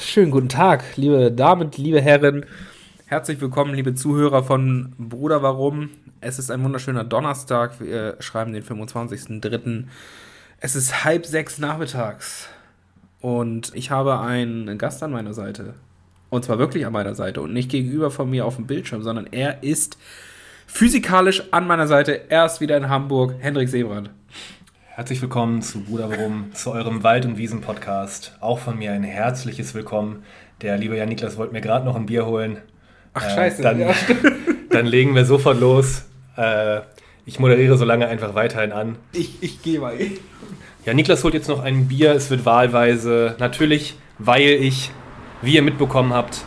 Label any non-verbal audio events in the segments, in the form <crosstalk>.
Schönen guten Tag, liebe Damen, liebe Herren. Herzlich willkommen, liebe Zuhörer von Bruder Warum. Es ist ein wunderschöner Donnerstag. Wir schreiben den 25.03. Es ist halb sechs nachmittags. Und ich habe einen Gast an meiner Seite. Und zwar wirklich an meiner Seite und nicht gegenüber von mir auf dem Bildschirm, sondern er ist physikalisch an meiner Seite. Er ist wieder in Hamburg. Hendrik Seebrand. Herzlich willkommen zu Bruder Warum, zu eurem Wald- und Wiesen-Podcast. Auch von mir ein herzliches Willkommen. Der liebe Jan Niklas wollte mir gerade noch ein Bier holen. Ach, scheiße. Äh, dann, ja. <laughs> dann legen wir sofort los. Äh, ich moderiere so lange einfach weiterhin an. Ich, ich gehe mal. Ja, Niklas holt jetzt noch ein Bier. Es wird wahlweise. Natürlich, weil ich, wie ihr mitbekommen habt,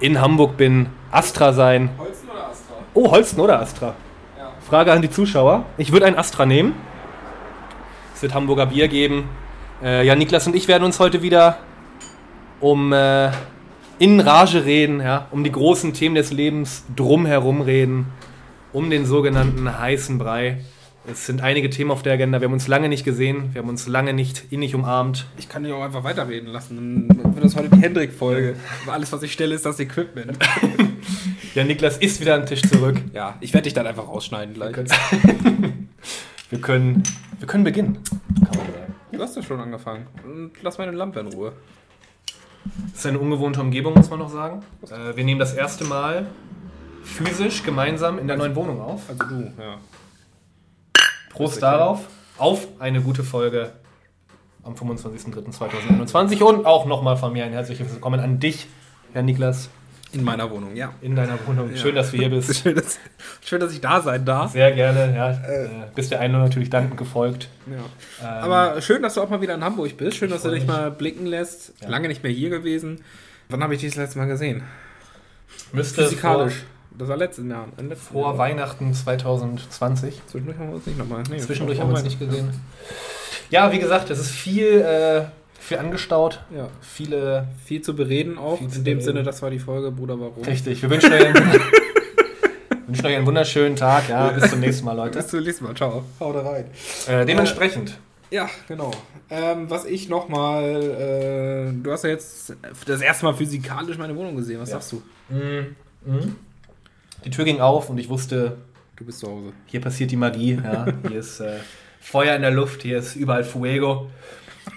in Hamburg bin. Astra sein. Holzen oder Astra? Oh, Holsten oder Astra? Ja. Frage an die Zuschauer. Ich würde ein Astra nehmen. Wird Hamburger Bier geben. Äh, ja, Niklas und ich werden uns heute wieder um äh, in Rage reden, ja, um die großen Themen des Lebens drumherum reden, um den sogenannten heißen Brei. Es sind einige Themen auf der Agenda. Wir haben uns lange nicht gesehen, wir haben uns lange nicht innig umarmt. Ich kann dich auch einfach weiterreden lassen. Dann wird das heute die Hendrik-Folge. Alles, was ich stelle, ist das Equipment. <laughs> Ja, Niklas ist wieder am Tisch zurück. Ja, ich werde dich dann einfach rausschneiden gleich. <laughs> Wir können, wir können beginnen, kann man sagen. Du hast ja schon angefangen. Und lass meine Lampe in Ruhe. Das ist eine ungewohnte Umgebung, muss man noch sagen. Äh, wir nehmen das erste Mal physisch gemeinsam in der neuen Wohnung auf. Also du, ja. Prost darauf. Auf eine gute Folge am 25.03.2021 und auch nochmal von mir ein herzliches Willkommen an dich, Herr Niklas, In meiner Wohnung, ja. in deiner Wohnung. Ja. Schön, dass du hier bist. <laughs> Schön, dass, schön, dass ich da sein darf. Sehr gerne. Ja, äh, bist der Einladung natürlich dankend gefolgt. Ja. Ähm, Aber schön, dass du auch mal wieder in Hamburg bist. Schön, dass du dich mich. mal blicken lässt. Ja. Lange nicht mehr hier gewesen. Wann habe ich dich das letzte Mal gesehen? müsste Physikalisch. Das war letztes Jahr. Letzten vor, vor Jahr. Weihnachten 2020. Zwischendurch haben wir uns nicht nochmal. Nee, Zwischendurch vor haben wir uns nicht gesehen. Ja, wie gesagt, es ist viel, äh, viel angestaut. Ja. Viele. Viel zu bereden auch. In dem bereden. Sinne, das war die Folge, Bruder, warum? Richtig. Wir wünschen euch, einen, <laughs> wünschen euch einen wunderschönen Tag. Ja, bis zum nächsten Mal, Leute. <laughs> Bis zum nächsten Mal. Ciao. Haut rein. Äh, dementsprechend. Ja, genau. Ähm, was ich nochmal, äh, du hast ja jetzt das erste Mal physikalisch meine Wohnung gesehen. Was Ja. sagst du? Mhm. Mhm. Die Tür ging auf und ich wusste, Du bist zu Hause. hier passiert die Magie. Ja. Hier ist äh, Feuer in der Luft, hier ist überall Fuego.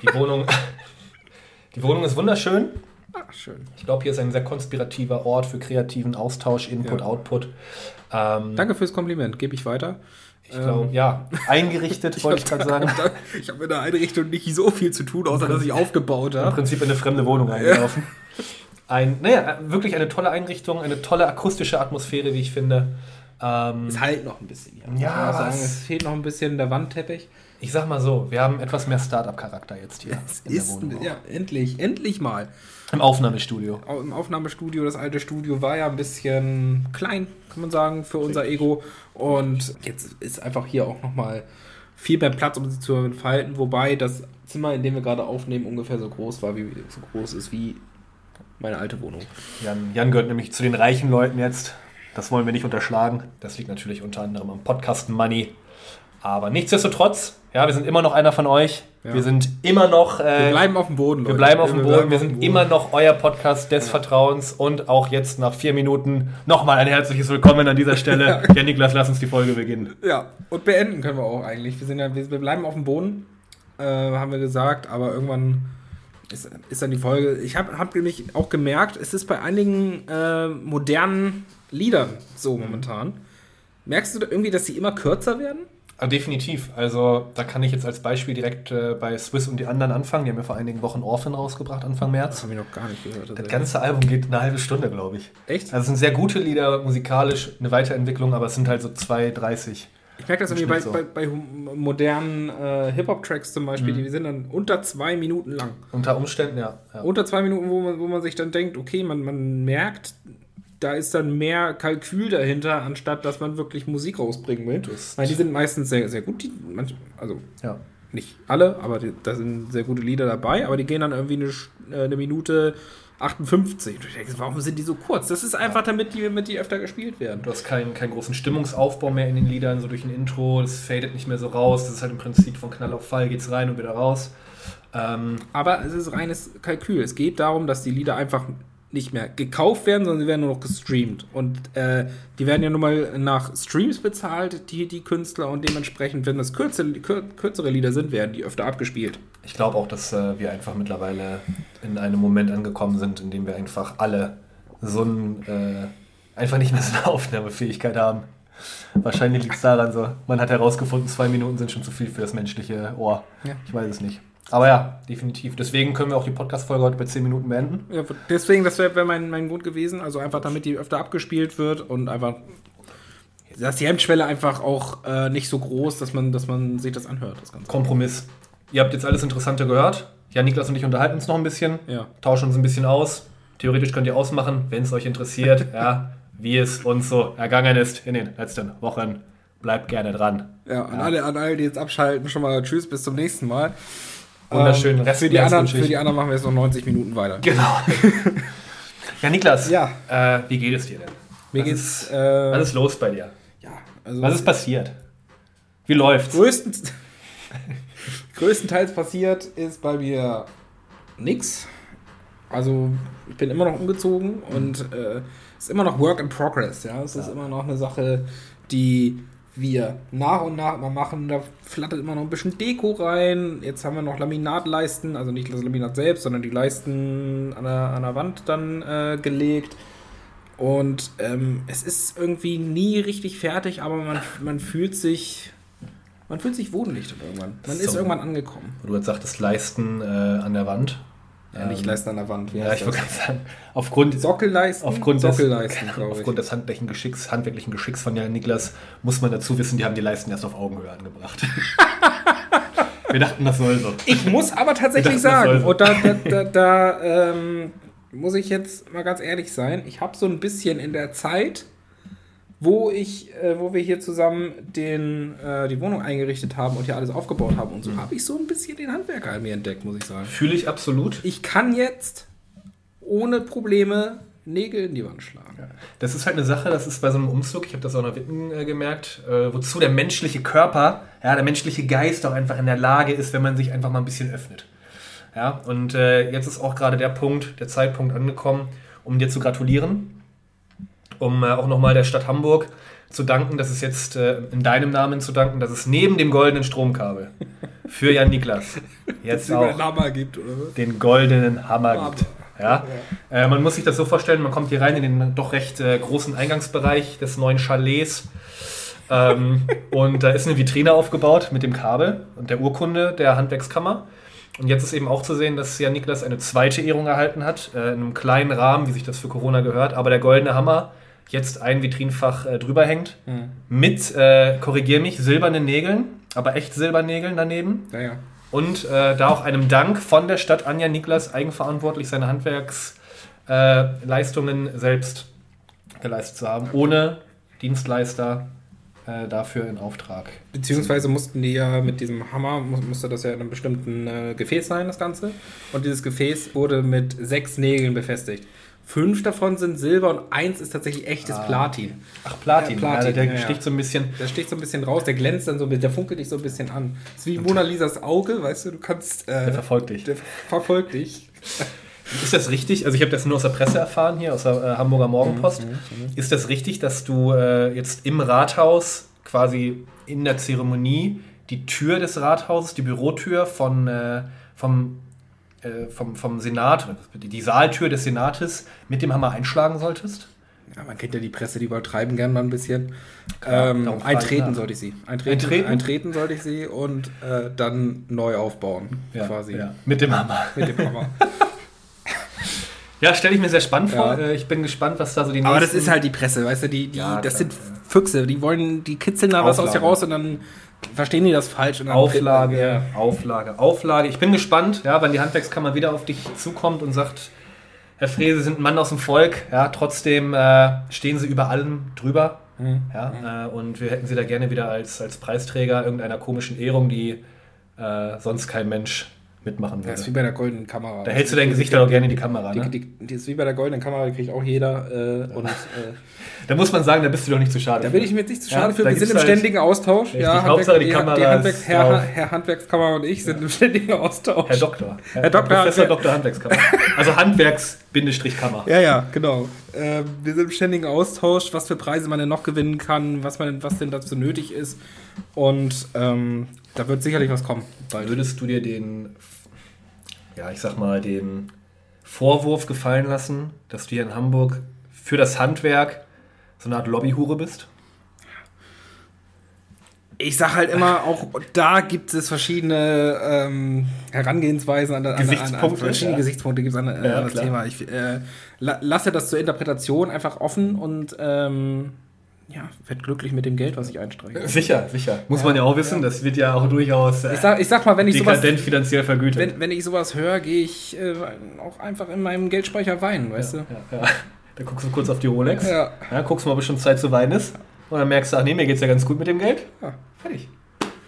Die Wohnung, die Wohnung ist wunderschön. Ah, schön. Ich glaube, hier ist ein sehr konspirativer Ort für kreativen Austausch, Input, Ja. Output. Ähm, Danke fürs Kompliment, gebe ich weiter. Ich glaube, ja, eingerichtet, <laughs> wollte ich gerade sagen. Ich habe in der Einrichtung nicht so viel zu tun, außer dass ich aufgebaut Im habe. Prinzip in eine fremde Wohnung eingelaufen. Ein, naja, wirklich eine tolle Einrichtung, eine tolle akustische Atmosphäre, wie ich finde. Ähm, Es halt noch ein bisschen. Ja, Ja, sagen, es fehlt noch ein bisschen der Wandteppich. Ich sag mal so, wir haben etwas mehr Startup-Charakter jetzt hier Es in der ist, Wohnung. ja, endlich, endlich mal. Im Aufnahmestudio. Au- Im Aufnahmestudio, das alte Studio war ja ein bisschen klein, kann man sagen, für unser Ego. Und jetzt ist einfach hier auch nochmal viel mehr Platz, um sich zu entfalten. Wobei das Zimmer, in dem wir gerade aufnehmen, ungefähr so groß war, wie so groß ist wie meine alte Wohnung. Jan, Jan gehört nämlich zu den reichen Leuten jetzt. Das wollen wir nicht unterschlagen. Das liegt natürlich unter anderem am Podcast Money. Aber nichtsdestotrotz, ja, wir sind immer noch einer von euch. Ja. Wir sind immer noch. Äh, Wir bleiben auf dem Boden, Wir Leute. bleiben auf dem Boden, bleiben wir sind Boden. immer noch euer Podcast des Ja. Vertrauens und auch jetzt nach vier Minuten nochmal ein herzliches Willkommen an dieser <laughs> Stelle. Ja, Niklas, lass uns die Folge beginnen. Ja, und beenden können wir auch eigentlich. Wir, sind ja, wir, wir bleiben auf dem Boden, äh, haben wir gesagt, aber irgendwann ist, ist dann die Folge. Ich habe hab nämlich auch gemerkt, es ist bei einigen äh, modernen Liedern so momentan. Merkst du irgendwie, dass sie immer kürzer werden? Ah, definitiv. Also da kann ich jetzt als Beispiel direkt äh, bei Swiss und die anderen anfangen. Die haben ja vor einigen Wochen Orphan rausgebracht, Anfang März. habe ich noch gar nicht gehört. Das ganze Album geht eine halbe Stunde, glaube ich. Echt? Also es sind sehr gute Lieder, musikalisch eine Weiterentwicklung, aber es sind halt so 2,30. Ich merke das irgendwie bei, so. bei, bei modernen äh, Hip-Hop-Tracks zum Beispiel, Mhm. die sind dann unter zwei Minuten lang. Unter Umständen, ja. ja. Unter zwei Minuten, wo man, wo man sich dann denkt, okay, man, man merkt, da ist dann mehr Kalkül dahinter, anstatt dass man wirklich Musik rausbringen will. Weil die sind meistens sehr, sehr gut. Die, manch, also ja. nicht alle, aber die, da sind sehr gute Lieder dabei, aber die gehen dann irgendwie eine, äh, eine Minute 58. Und du denkst, warum sind die so kurz? Das ist einfach, damit die, damit die öfter gespielt werden. Du hast keinen, keinen großen Stimmungsaufbau mehr in den Liedern, so durch ein Intro, das fadet nicht mehr so raus. Das ist halt im Prinzip von Knall auf Fall, geht's rein und wieder raus. Ähm, Aber es ist reines Kalkül. Es geht darum, dass die Lieder einfach nicht mehr gekauft werden, sondern sie werden nur noch gestreamt. Und äh, die werden ja nun mal nach Streams bezahlt, die, die Künstler, und dementsprechend, wenn das kürzere, kür, kürzere Lieder sind, werden die öfter abgespielt. ich glaube auch, dass äh, wir einfach mittlerweile in einem Moment angekommen sind, in dem wir einfach alle so ein, äh, einfach nicht mehr so eine <laughs> Aufnahmefähigkeit haben. Wahrscheinlich liegt es daran so, man hat herausgefunden, zwei Minuten sind schon zu viel für das menschliche Ohr. Ja. Ich weiß es nicht. Aber ja, definitiv. Deswegen können wir auch die Podcast-Folge heute bei 10 Minuten beenden. Ja, deswegen, das wäre wär mein, mein Grund gewesen. Also einfach, damit die öfter abgespielt wird und einfach, dass die Hemmschwelle einfach auch äh, nicht so groß, dass man, dass man sich das anhört, das Ganze. Kompromiss. Ihr habt jetzt alles Interessante gehört. Jan, Niklas und ich unterhalten uns noch ein bisschen, Ja. tauschen uns ein bisschen aus. Theoretisch könnt ihr ausmachen, wenn es euch interessiert, <laughs> ja, wie es uns so ergangen ist in den letzten Wochen. Bleibt gerne dran. Ja, an, Alle, an alle, die jetzt abschalten, schon mal Tschüss, bis zum nächsten Mal. Wunderschönen Ähm, Rest für, die anderen, für die anderen machen wir jetzt noch 90 Minuten weiter. Genau. <laughs> ja, Niklas. Ja. Äh, wie geht es dir denn? Mir was geht's. Ist, Äh, was ist los bei dir? ja, also Was ist passiert? Wie läuft's? größtens, <laughs> größtenteils passiert ist bei mir nix. Also ich bin immer noch umgezogen und äh, es ist immer noch Work in Progress. Ja, es ist Ja. immer noch eine Sache, die wir nach und nach immer machen. Da flattert immer noch ein bisschen Deko rein. Jetzt haben wir noch Laminatleisten, also nicht das Laminat selbst, sondern die Leisten an der, an der Wand dann äh, gelegt. Und ähm, es ist irgendwie nie richtig fertig, aber man, man fühlt sich. Man fühlt sich wohnlich dann irgendwann. Man ist So. irgendwann angekommen. Du jetzt sagtest Leisten äh, an der Wand. Ja, nicht Leisten an der Wand. Ja, ich gerade sagen, aufgrund, Sockelleisten? aufgrund, des, Sockelleisten, glaube ich. aufgrund des handwerklichen Geschicks, handwerklichen Geschicks von Jan Niklas muss man dazu wissen, die haben die Leisten erst auf Augenhöhe angebracht. <laughs> Wir dachten, das soll so. Ich muss aber tatsächlich Ich dachte, das sagen, so. und da, da, da, <laughs> da ähm, muss ich jetzt mal ganz ehrlich sein, ich habe so ein bisschen in der Zeit, wo ich, äh, wo wir hier zusammen den, äh, die Wohnung eingerichtet haben und hier alles aufgebaut haben und so, Mhm. habe ich so ein bisschen den Handwerker in mir entdeckt, muss ich sagen. Fühle ich absolut. Ich kann jetzt ohne Probleme Nägel in die Wand schlagen. Das ist halt eine Sache, das ist bei so einem Umzug, ich habe das auch noch Witten äh, gemerkt, äh, wozu der menschliche Körper, ja, der menschliche Geist auch einfach in der Lage ist, wenn man sich einfach mal ein bisschen öffnet. Ja, und äh, jetzt ist auch gerade der Punkt, der Zeitpunkt angekommen, um dir zu gratulieren, um äh, auch nochmal der Stadt Hamburg zu danken, dass es jetzt äh, in deinem Namen zu danken, dass es neben dem goldenen Stromkabel für Jan Niklas <laughs> jetzt auch gibt, den goldenen Hammer Hammer. gibt. Ja? Äh, man muss sich das so vorstellen, man kommt hier rein in den doch recht äh, großen Eingangsbereich des neuen Chalets. Ähm, <laughs> und da ist eine Vitrine aufgebaut mit dem Kabel und der Urkunde der Handwerkskammer. Und jetzt ist eben auch zu sehen, dass Jan Niklas eine zweite Ehrung erhalten hat, äh, in einem kleinen Rahmen, wie sich das für Corona gehört. Aber der goldene Hammer jetzt ein Vitrinfach äh, drüber hängt, mit, äh, korrigier mich, silbernen Nägeln, aber echt Silbernägeln daneben. Ja, ja. Und äh, da auch einem Dank von der Stadt Anja Niklas eigenverantwortlich seine Handwerksleistungen äh, selbst geleistet zu haben, ohne Dienstleister äh, dafür in Auftrag. Beziehungsweise mussten die ja mit diesem Hammer, mu- musste das ja in einem bestimmten äh, Gefäß sein, das Ganze. Und dieses Gefäß wurde mit sechs Nägeln befestigt. Fünf davon sind Silber und eins ist tatsächlich echtes Ah. Platin. Ach, Platin, Ja, Platin, ja, der ja, sticht so ein bisschen. Der sticht so ein bisschen raus, der glänzt dann so ein bisschen, der funkelt dich so ein bisschen an. Das ist wie Mona Lisas Auge, weißt du, du kannst. Äh, Der verfolgt dich. Der verfolgt dich. <laughs> Ist das richtig? Also ich habe das nur aus der Presse erfahren hier, aus der äh, Hamburger Morgenpost. Ist das richtig, dass du äh, jetzt im Rathaus quasi in der Zeremonie die Tür des Rathauses, die Bürotür von, äh, vom, äh, vom, vom Senat, die Saaltür des Senates mit dem Hammer einschlagen solltest? Ja, man kennt ja die Presse, die übertreiben gern mal ein bisschen. Klar, ähm, eintreten sollte ich sie. Eintreten, Eintreten? eintreten sollte ich sie und äh, dann neu aufbauen, quasi. Ja, mit dem Hammer. Mit dem Hammer. <laughs> Ja, stelle ich mir sehr spannend Ja. vor. Äh, Ich bin gespannt, was da so die Aber das nächsten- ist halt die Presse, weißt du, die, die, Ja, das klar, sind ja. Füchse, die wollen, die kitzeln da was aus dir raus und dann verstehen die das falsch. Auflage, Ja. Auflage, Auflage. Ich bin gespannt, ja, wann die Handwerkskammer wieder auf dich zukommt und sagt, Herr Frese, Sie sind ein Mann aus dem Volk, ja, trotzdem äh, stehen Sie über allem drüber. Mhm. Ja, äh, und wir hätten Sie da gerne wieder als, als Preisträger irgendeiner komischen Ehrung, die äh, sonst kein Mensch mitmachen Das ist wie würde. bei der goldenen Kamera. Da hältst du dein Gesicht dann auch gerne in die Kamera. Die, Ne? die, die ist wie bei der goldenen Kamera, die kriegt auch jeder. Äh, Und äh, Da muss man sagen, da bist du doch nicht zu schade. da bin ich mir jetzt nicht zu Ja, schade für. da Wir sind im halt- ständigen Austausch. Richtig, Hauptsache die Kamera die Handwerks, Herr. Herr Handwerkskammer und ich sind im ständigen Austausch. Herr Doktor. Herr Doktor Professor Handwerk- Dr. Handwerkskammer. Also Handwerks-Kammer. Ja, ja, genau. Ähm, wir sind im ständigen Austausch, was für Preise man denn noch gewinnen kann, was, man, was denn dazu nötig ist. Und ähm, da wird sicherlich was kommen. Bald. Würdest du dir den, ja, ich sag mal, den Vorwurf gefallen lassen, dass du hier in Hamburg für das Handwerk so eine Art Lobbyhure bist? Ich sag halt immer, auch da gibt es verschiedene ähm, Herangehensweisen an, an, an, an Gesichtspunkte, verschiedene ja. Gesichtspunkte gibt es an, an Ja, das klar. Thema. Ich äh, la, lasse das zur Interpretation einfach offen und ähm, ja, werd glücklich mit dem Geld, was ich einstreiche. <laughs> Sicher, sicher. Muss man ja auch wissen, das wird ja auch durchaus äh, Ich sag, ich sag mal, wenn ich sowas, dekadent finanziell vergütet. wenn, wenn ich sowas höre, gehe ich äh, auch einfach in meinem Geldspeicher weinen, weißt ja, ja, ja. Da guckst du kurz auf die Rolex, du? Ja. ja, guckst mal, ob es schon Zeit zu weinen ist. Und dann merkst du, ach nee, mir geht's ja ganz gut mit dem Geld. Ja. Fertig.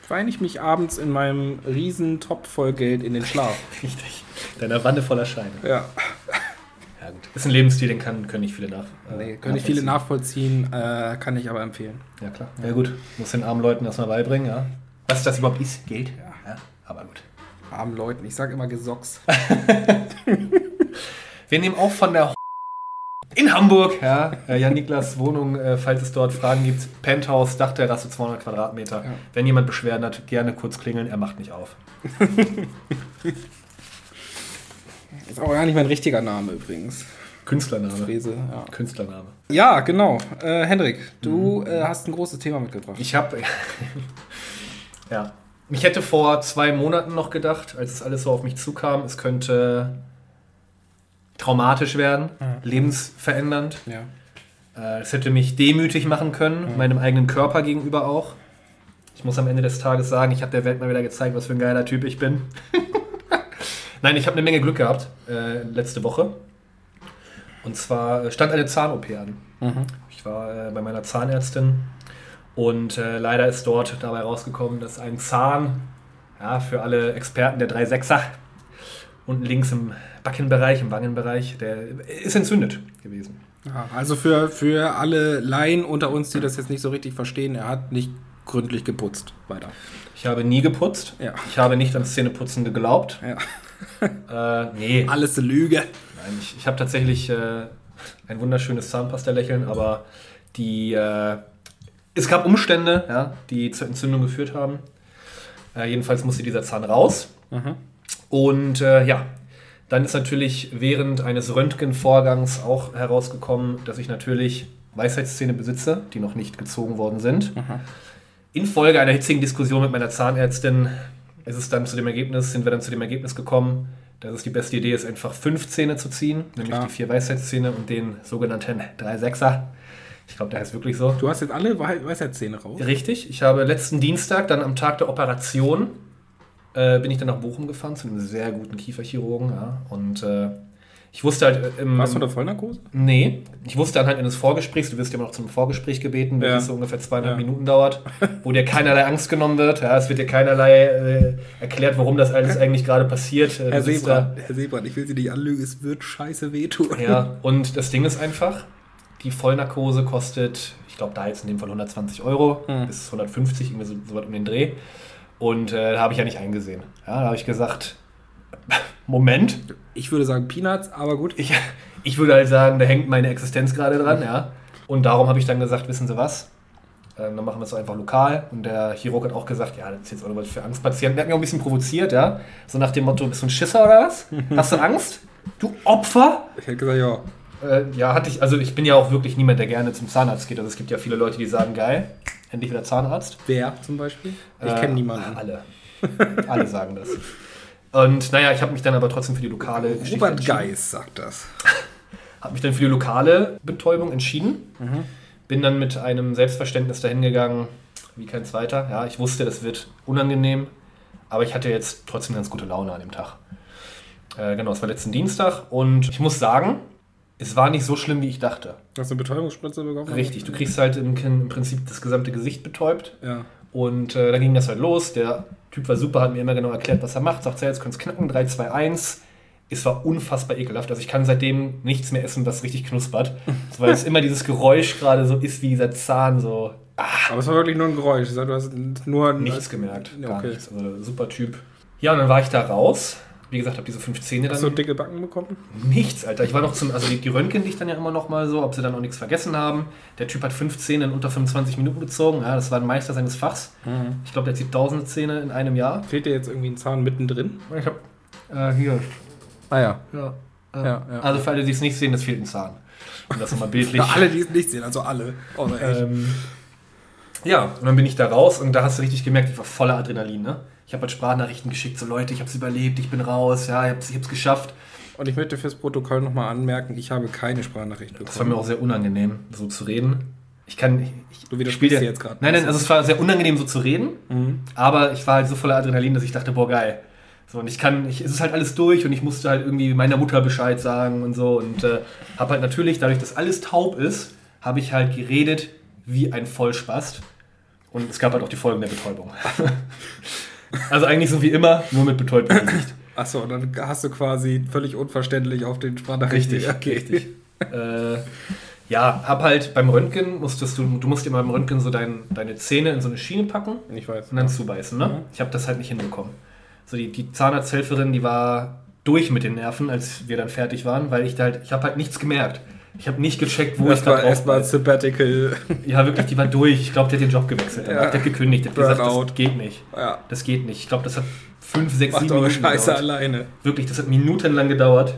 Weine ich mich abends in meinem riesen Topf voll Geld in den Schlaf. <laughs> Richtig. Deiner Wanne voller Scheine. Ja. Ja, gut. Ist ein Lebensstil, den kann, können nicht viele nach. äh, Nee, können nicht viele nachvollziehen. äh, kann ich aber empfehlen. Ja, klar. Ja, gut. Muss den armen Leuten das mal beibringen, ja. Was das überhaupt ist, Geld. Ja. Ja, aber gut. Armen Leuten, ich sag immer Gesocks. <laughs> Wir nehmen auch von der in Hamburg, ja, äh, Jan Niklas Wohnung, äh, falls es dort Fragen gibt. Penthouse, Dachterrasse, 200 Quadratmeter. Ja. Wenn jemand Beschwerden hat, gerne kurz klingeln, er macht nicht auf. <laughs> Ist auch gar nicht mein richtiger Name übrigens. Künstlername. Frese, ja. Künstlername. Ja, genau. Äh, Hendrik, du äh, hast ein großes Thema mitgebracht. Ich habe. <laughs> ja. Ich hätte vor zwei Monaten noch gedacht, als es alles so auf mich zukam, es könnte traumatisch werden, lebensverändernd. ja. Äh, Es hätte mich demütig machen können, meinem eigenen Körper gegenüber auch. Ich muss am Ende des Tages sagen, ich habe der Welt mal wieder gezeigt, was für ein geiler Typ ich bin. <laughs> Nein, ich habe eine Menge Glück gehabt äh, letzte Woche. Und zwar äh, stand eine Zahn-OP an. Mhm. Ich war äh, bei meiner Zahnärztin und äh, leider ist dort dabei rausgekommen, dass ein Zahn, ja, für alle Experten der 3,6er, unten links im Backenbereich, im Wangenbereich, der ist entzündet gewesen. Ja, also für, für alle Laien unter uns, die das jetzt nicht so richtig verstehen, er hat nicht gründlich geputzt. Weiter. Ich habe nie geputzt. Ja. Ich habe nicht ans Zähneputzen geglaubt. Ja. <laughs> Äh, nee, Alles eine Lüge. Nein, ich, ich habe tatsächlich äh, ein wunderschönes Zahnpasta-Lächeln, aber die, äh, es gab Umstände, ja, die zur Entzündung geführt haben. Äh, jedenfalls musste dieser Zahn raus. Mhm. Und äh, ja, dann ist natürlich während eines Röntgenvorgangs auch herausgekommen, dass ich natürlich Weisheitszähne besitze, die noch nicht gezogen worden sind. Infolge einer hitzigen Diskussion mit meiner Zahnärztin ist es dann zu dem Ergebnis, sind wir dann zu dem Ergebnis gekommen, dass es die beste Idee ist, einfach fünf Zähne zu ziehen, nämlich Klar. die vier Weisheitszähne und den sogenannten 3-6er. Ich glaube, der heißt wirklich so. Du hast jetzt alle Wei- Weisheitszähne raus. Richtig, ich habe letzten Dienstag, dann am Tag der Operation, äh, bin ich dann nach Bochum gefahren zu einem sehr guten Kieferchirurgen. Ja, und äh, ich wusste halt äh, im. Warst du unter Vollnarkose? Nee, ich wusste anhand eines Vorgesprächs, du wirst ja immer noch zum Vorgespräch gebeten, Ja. welches so ungefähr zweieinhalb Ja. Minuten dauert, <laughs> wo dir keinerlei Angst genommen wird. Ja, es wird dir keinerlei äh, erklärt, warum das alles eigentlich gerade passiert. Äh, Herr sitzt Sebrand, Herr Sebrand, ich will Sie nicht anlügen, es wird scheiße wehtun. Ja, und das Ding ist einfach, die Vollnarkose kostet, ich glaube da jetzt in dem Fall 120 Euro Hm. bis 150, irgendwie so, so was um den Dreh. Und äh, da habe ich ja nicht eingesehen. Ja, da habe ich gesagt, Moment, Ich würde sagen Peanuts, aber gut. ich, ich würde halt sagen, da hängt meine Existenz gerade dran, ja. Und darum habe ich dann gesagt, wissen Sie was? Ähm, dann machen wir es so einfach lokal. Und der Chirurg hat auch gesagt, ja, das ist jetzt auch noch was für Angstpatienten. Der hat mich auch ein bisschen provoziert, ja. So nach dem Motto, bist du ein Schisser oder was? Hast du Angst? Du Opfer? Ich hätte gesagt, ja. Äh, ja, hatte ich, also ich bin ja auch wirklich niemand, der gerne zum Zahnarzt geht. Also es gibt ja viele Leute, die sagen, geil, endlich wieder Zahnarzt. Wer zum Beispiel? Ich Äh, kenne niemanden. Alle. alle sagen das. Und naja, ich habe mich dann aber trotzdem für die lokale Geschichte Robert. Geis sagt das. Habe mich dann für die lokale Betäubung entschieden. Mhm. Bin dann mit einem Selbstverständnis dahin gegangen, wie kein zweiter. Ja, ich wusste, das wird unangenehm, aber ich hatte jetzt trotzdem ganz gute Laune an dem Tag. Äh, genau, es war letzten Dienstag und ich muss sagen, es war nicht so schlimm, wie ich dachte. Hast du eine Betäubungsspritze bekommen? Richtig, du kriegst halt im, im Prinzip das gesamte Gesicht betäubt Ja. und äh, dann ging das halt los. Der Typ war super, hat mir immer genau erklärt, was er macht. Sagt, ja, jetzt könnt es knacken, 3, 2, 1. Es war unfassbar ekelhaft. Also ich kann seitdem nichts mehr essen, was richtig knuspert. <laughs> Weil es immer dieses Geräusch gerade so ist, wie dieser Zahn so. Aber es war wirklich nur ein Geräusch. Du hast nur Nichts gemerkt. Ja, Gar okay. nichts. Also super Typ. Ja, und dann war ich da raus. Wie gesagt, habe diese fünf Zähne dann. Hast du dicke Backen bekommen? Nichts, Alter. Ich war noch zum, also die, die röntgen dich dann ja immer noch mal so, ob sie dann auch nichts vergessen haben. Der Typ hat fünf Zähne in unter 25 Minuten gezogen. Ja, das war ein Meister seines Fachs. Ich glaube, der zieht tausende Zähne in einem Jahr. Fehlt dir jetzt irgendwie ein Zahn mittendrin? Ich habe äh, hier. Ah ja. Ja. Ja, ja. Also für alle, die es nicht sehen, das fehlt ein Zahn. Um das nochmal bildlich. <laughs> Für alle, die es nicht sehen, also alle. Ich. ähm, ja, und dann bin ich da raus und da hast du richtig gemerkt, ich war voller Adrenalin. Ne? Ich habe halt Sprachnachrichten geschickt, so Leute, ich habe es überlebt, ich bin raus, ja, ich habe es geschafft. Und ich möchte fürs Protokoll nochmal anmerken, ich habe keine Sprachnachricht bekommen. Das war mir auch sehr unangenehm, so zu reden. Ich kann. Ich, Du widersprichst spiel dir jetzt gerade. Nein, nein, also es war sehr unangenehm, so zu reden. Mhm. Aber ich war halt so voller Adrenalin, dass ich dachte, boah, geil. So, und ich kann, ich, es ist halt alles durch und ich musste halt irgendwie meiner Mutter Bescheid sagen und so. Und äh, habe halt natürlich, dadurch, dass alles taub ist, habe ich halt geredet wie ein Vollspast. Und es gab halt auch die Folgen der Betäubung. <laughs> also eigentlich so wie immer, nur mit betäubtem Gesicht. Achso, und dann hast du quasi völlig unverständlich auf den Sprachnachrichten. Richtig, okay. richtig. äh, ja, hab halt beim Röntgen musstest du, du musst dir beim Röntgen so dein, deine Zähne in so eine Schiene packen Ich weiß. und dann zubeißen, ne? Mhm. Ich habe das halt nicht hinbekommen. So die, die Zahnarzthelferin, die war durch mit den Nerven, als wir dann fertig waren, weil ich da halt, ich habe halt nichts gemerkt. Ich habe nicht gecheckt, wo ich Erstmal da erstmal drauf Sabbatical. Ja, wirklich, die war durch. Ich glaube, der hat den Job gewechselt. Ja. Der hat gekündigt. Der hat gesagt, Burnout. das geht nicht. ja. Das geht nicht. Ich glaube, das hat fünf, sechs, Macht sieben eure Minuten Scheiße gedauert. alleine. Wirklich, das hat minutenlang gedauert,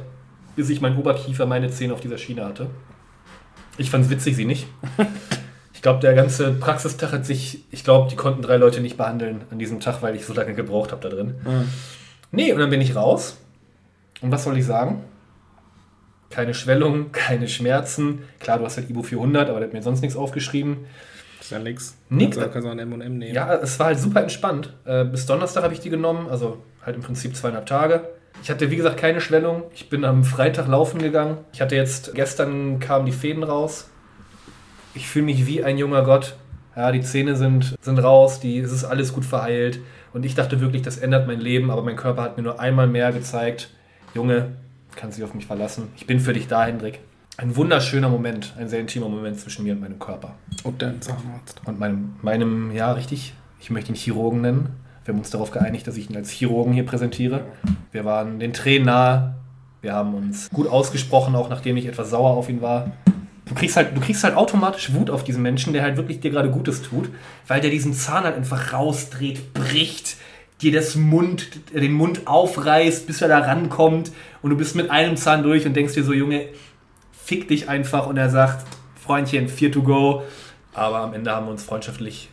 bis ich mein Oberkiefer, meine Zähne auf dieser Schiene hatte. Ich fand's witzig, sie nicht. <laughs> Ich glaube, der ganze Praxistag hat sich, ich glaube, die konnten drei Leute nicht behandeln an diesem Tag, weil ich so lange gebraucht habe da drin. Nee, und dann bin ich raus. Und was soll ich sagen? Keine Schwellung, <laughs> keine Schmerzen. Klar, du hast halt Ibu 400, aber der hat mir sonst nichts aufgeschrieben. Ist ja nix. Nix. Also, kannst du auch ein M&M nehmen. Ja, es war halt super entspannt. Äh, bis Donnerstag habe ich die genommen, also halt im Prinzip zweieinhalb Tage. Ich hatte, wie gesagt, keine Schwellung. Ich bin am Freitag laufen gegangen. Ich hatte jetzt, gestern kamen die Fäden raus. Ich fühle mich wie ein junger Gott. Ja, die Zähne sind, sind raus, die, es ist alles gut verheilt. Und ich dachte wirklich, das ändert mein Leben, aber mein Körper hat mir nur einmal mehr gezeigt, Junge, kannst dich auf mich verlassen. Ich bin für dich da, Hendrik. Ein wunderschöner Moment, ein sehr intimer Moment zwischen mir und meinem Körper. Und dein Zahnarzt. Und meinem, meinem, ja, richtig, ich möchte ihn Chirurgen nennen. Wir haben uns darauf geeinigt, dass ich ihn als Chirurgen hier präsentiere. Wir waren den Tränen nahe. Wir haben uns gut ausgesprochen, auch nachdem ich etwas sauer auf ihn war. Du kriegst halt, du kriegst halt automatisch Wut auf diesen Menschen, der halt wirklich dir gerade Gutes tut, weil der diesen Zahn halt einfach rausdreht, bricht, dir das Mund, den Mund aufreißt, bis er da rankommt und du bist mit einem Zahn durch und denkst dir so, Junge, fick dich einfach und er sagt, Freundchen, vier to go. Aber am Ende haben wir uns freundschaftlich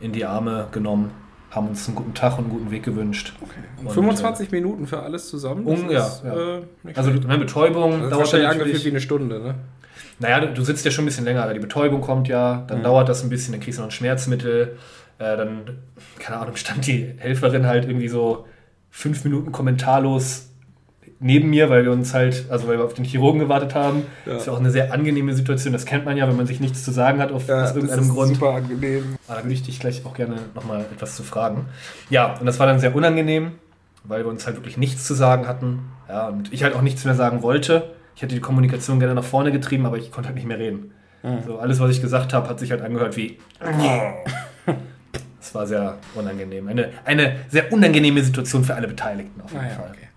in die Arme genommen, haben uns einen guten Tag und einen guten Weg gewünscht. Und, 25 Minuten für alles zusammen? Um- ja, ja. Äh, Also eine Betäubung das ist dauert wahrscheinlich angefühlt wie eine Stunde, ne? naja, du, du sitzt ja schon ein bisschen länger, weil die Betäubung kommt ja, dann Mhm. dauert das ein bisschen, dann kriegst du noch ein Schmerzmittel, äh, dann, keine Ahnung, stand die Helferin halt irgendwie so fünf Minuten kommentarlos neben mir, weil wir uns halt, also weil wir auf den Chirurgen gewartet haben. Ja. Das ist ja auch eine sehr angenehme Situation, das kennt man ja, wenn man sich nichts zu sagen hat auf, aus irgendeinem Grund. super angenehm. Ah, Da würde ich dich gleich auch gerne nochmal etwas zu fragen. Ja, und das war dann sehr unangenehm, weil wir uns halt wirklich nichts zu sagen hatten. Ja, und ich halt auch nichts mehr sagen wollte. Ich hätte die Kommunikation gerne nach vorne getrieben, aber ich konnte halt nicht mehr reden. So, alles, was ich gesagt habe, hat sich halt angehört wie. <laughs> Es war sehr unangenehm. Eine, eine sehr unangenehme Situation für alle Beteiligten auf jeden Ah ja, Fall. okay.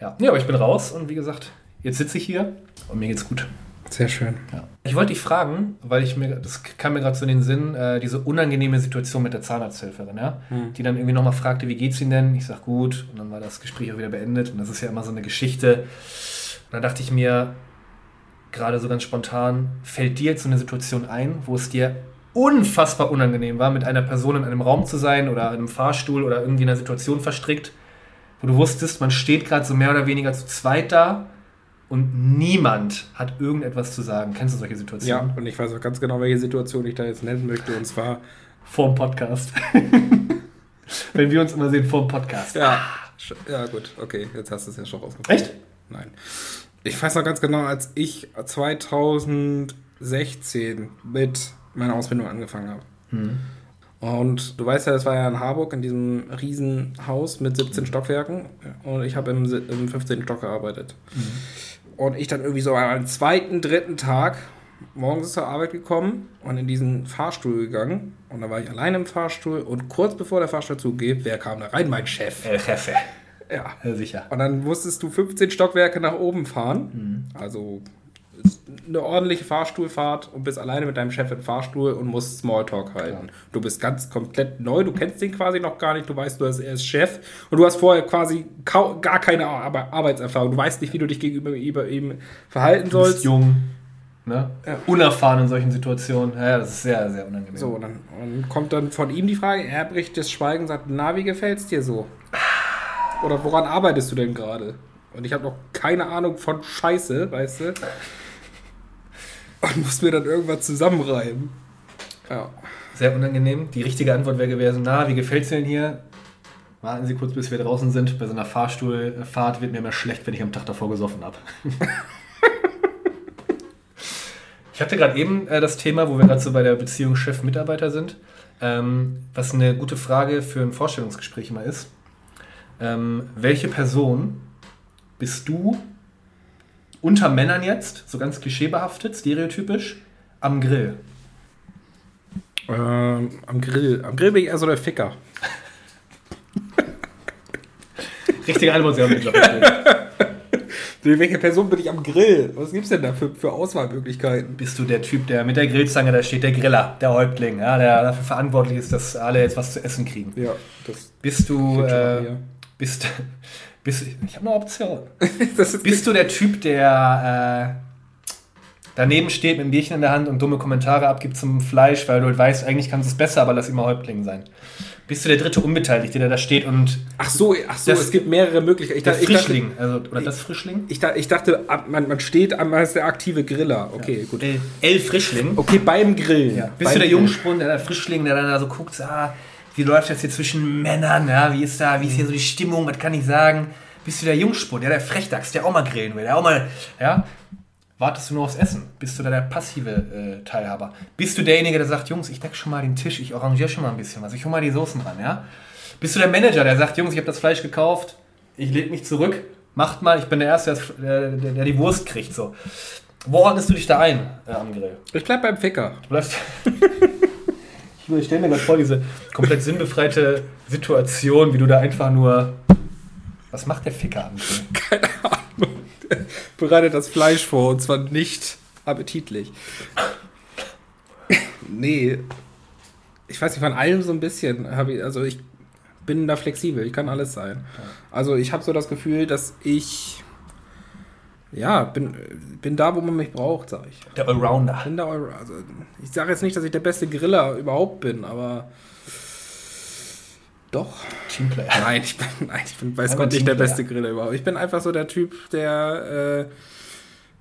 Ja. ja, aber ich bin raus und wie gesagt, jetzt sitze ich hier und mir geht's gut. Sehr schön. Ja. Ich wollte dich fragen, weil ich mir, das kam mir gerade so in den Sinn, äh, diese unangenehme Situation mit der Zahnarzthelferin, ja? Hm. die dann irgendwie nochmal fragte, wie geht's Ihnen denn? Ich sag gut und dann war das Gespräch auch wieder beendet und das ist ja immer so eine Geschichte. Und dann dachte ich mir, gerade so ganz spontan, fällt dir jetzt so eine Situation ein, wo es dir unfassbar unangenehm war, mit einer Person in einem Raum zu sein oder in einem Fahrstuhl oder irgendwie in einer Situation verstrickt, wo du wusstest, man steht gerade so mehr oder weniger zu zweit da und niemand hat irgendetwas zu sagen. Kennst du solche Ja, Situationen? und ich weiß auch ganz genau, welche Situation ich da jetzt nennen möchte. Und zwar, Vorm Podcast. <laughs> Wenn wir uns immer sehen, vorm Podcast. ja, ja gut, okay, jetzt hast du es ja schon rausgefunden. Echt? Nein. Ich weiß noch ganz genau, als ich 2016 mit meiner Ausbildung angefangen habe. Und du weißt ja, das war ja in Harburg in diesem riesen Haus mit 17 Stockwerken und ich habe im, im 15. Stock gearbeitet. Und ich dann irgendwie so am zweiten, dritten Tag morgens zur Arbeit gekommen und in diesen Fahrstuhl gegangen. Und da war ich alleine im Fahrstuhl und kurz bevor der Fahrstuhl zugeht, wer kam da rein? Mein Chef. El Jefe. Ja. Ja, sicher. Und dann musstest du 15 Stockwerke nach oben fahren. Also ist eine ordentliche Fahrstuhlfahrt und bist alleine mit deinem Chef im Fahrstuhl und musst Smalltalk halten. Du bist ganz komplett neu, du kennst den quasi noch gar nicht, du weißt nur, dass er ist Chef und du hast vorher quasi gar keine Ar Arbeitserfahrung. Du weißt nicht, wie du dich gegenüber über ihm verhalten Du bist sollst. jung, ne? Ja. unerfahren in solchen Situationen. Ja, das ist sehr, sehr unangenehm. So, dann und kommt dann von ihm die Frage, er bricht das Schweigen und sagt, na, wie gefällt's dir so? Oder woran arbeitest du denn gerade? Und ich habe noch keine Ahnung von Scheiße, weißt du? Und muss mir dann irgendwas zusammenreiben. Ja. Sehr unangenehm. Die richtige Antwort wäre gewesen, na, wie gefällt's denn hier? Warten Sie kurz, bis wir draußen sind. Bei so einer Fahrstuhlfahrt wird mir immer schlecht, wenn ich am Tag davor gesoffen habe. <laughs> ich hatte gerade eben äh, das Thema, wo wir gerade so bei der Beziehung Chef-Mitarbeiter sind, ähm, was eine gute Frage für ein Vorstellungsgespräch immer ist. Ähm, welche Person bist du unter Männern jetzt, so ganz klischeebehaftet, stereotypisch, am Grill? Ähm, am Grill. Am Grill bin ich eher so der Ficker. <laughs> Richtige Antwort, Sie haben mich, glaube ich. <laughs> Nee, Welche Person bin ich am Grill? Was gibt's denn da für, für Auswahlmöglichkeiten? Bist du der Typ, der mit der Grillzange da steht, der Griller, der Häuptling, ja, der dafür verantwortlich ist, dass alle jetzt was zu essen kriegen? Ja, das Bist du, äh, bist, bist, ich habe eine Option. <laughs> Bist du der Typ, der äh, daneben steht mit einem Bierchen in der Hand und dumme Kommentare abgibt zum Fleisch, weil du halt weißt, eigentlich kannst du es besser, aber lass immer Häuptling sein? Bist du der dritte Unbeteiligte, der da steht und Ach so, ach so, Das- es gibt mehrere Möglichkeiten. Ich, der ich dachte, Frischling, also, oder das Frischling? ich, dachte- ich dachte, man, man steht, man ist der aktive Griller. Okay, gut. El, El Frischling. Okay, beim Grillen. Ja. Bist beim du der. Jungspund, der, der Frischling, der dann da so guckt, so, ah, wie läuft das hier zwischen Männern, ja, wie ist da, wie ist hier so die Stimmung, was kann ich sagen? Bist du der Jungspund, der, der Frechdachs, der auch mal grillen will, der auch mal, ja, wartest du nur aufs Essen? Bist du da der passive äh, Teilhaber? Bist du derjenige, der sagt, Jungs, ich deck schon mal den Tisch, ich arrangiere schon mal ein bisschen was, ich hole mal die Soßen ran, ja? Bist du der Manager, der sagt, Jungs, ich habe das Fleisch gekauft, ich leg mich zurück, macht mal, ich bin der Erste, der, der, der die Wurst kriegt, so. Wo ordnest du dich da ein äh, am Grill? Ich bleib beim Ficker. Du bleibst. <laughs> ich stelle mir gerade vor, diese komplett sinnbefreite Situation, wie du da einfach nur. Was macht der Ficker am Grill? <laughs> Bereitet das Fleisch vor und zwar nicht appetitlich. nee. Ich weiß nicht, von allem so ein bisschen. Ich, also ich bin da flexibel, ich kann alles sein. Also ich habe so das Gefühl, dass ich ja, bin, bin da, wo man mich braucht, sag ich. Der Allrounder. Bin da, also ich sage jetzt nicht, dass ich der beste Griller überhaupt bin, aber doch. Teamplayer. Nein, ich bin, nein, ich bin weiß Gott nicht der beste Griller überhaupt. Ich bin einfach so der Typ, der, äh,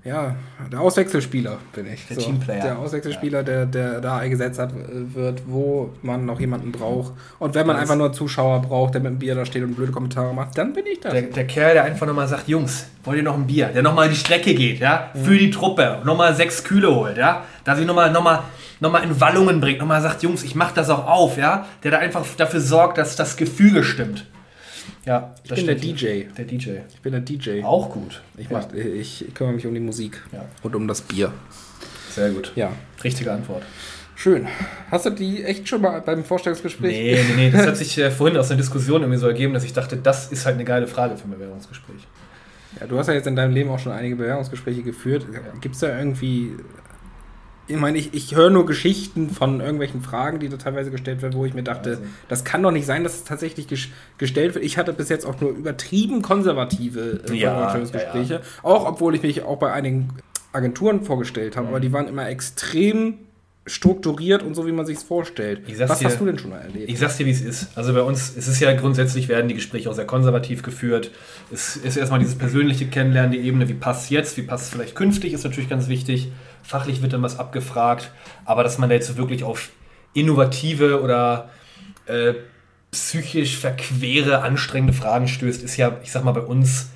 ja, der Auswechselspieler bin ich. Der so, Teamplayer. Der Auswechselspieler, der, der da eingesetzt hat, wird, wo man noch jemanden braucht. Und wenn man Das- einfach nur einen Zuschauer braucht, der mit dem Bier da steht und blöde Kommentare macht, dann bin ich das. Der, der Kerl, der einfach nochmal sagt, Jungs, wollt ihr noch ein Bier? Der nochmal die Strecke geht, ja, für die Truppe, nochmal sechs Kühle holt, ja, da sich nochmal noch mal, noch mal in Wallungen bringt, nochmal sagt, Jungs, ich mach das auch auf, ja, der da einfach dafür sorgt, dass das Gefüge stimmt. Ja, ich bin der DJ. Der DJ. Ich bin der DJ. Auch gut. Ich, mach, ich kümmere mich um die Musik Ja. und um das Bier. Sehr gut. Ja, Richtige Antwort. schön. Hast du die echt schon mal beim Vorstellungsgespräch? Nee, nee, nee. Das hat <laughs> sich äh, vorhin aus einer Diskussion irgendwie so ergeben, dass ich dachte, das ist halt eine geile Frage für ein Bewerbungsgespräch. Ja, du hast ja jetzt in deinem Leben auch schon einige Bewerbungsgespräche geführt. Gibt es da irgendwie. Ich meine, ich, ich höre nur Geschichten von irgendwelchen Fragen, die da teilweise gestellt werden, wo ich mir dachte, Also. das kann doch nicht sein, dass es tatsächlich ges gestellt wird. Ich hatte bis jetzt auch nur übertrieben konservative äh, Ja, Vorstellungsgespräche. Auch obwohl ich mich auch bei einigen Agenturen vorgestellt habe, Mhm. aber die waren immer extrem strukturiert und so, wie man sich es vorstellt. Was dir- hast du denn schon mal erlebt? Ich sag's dir, wie es ist. Also bei uns, es ist ja grundsätzlich werden die Gespräche auch sehr konservativ geführt. Es ist erstmal dieses persönliche Kennenlernen, die Ebene, wie passt jetzt, wie passt es vielleicht künftig, ist natürlich ganz wichtig. Fachlich wird dann was abgefragt, aber dass man da jetzt wirklich auf innovative oder äh, psychisch verquere, anstrengende Fragen stößt, ist ja, ich sag mal, bei uns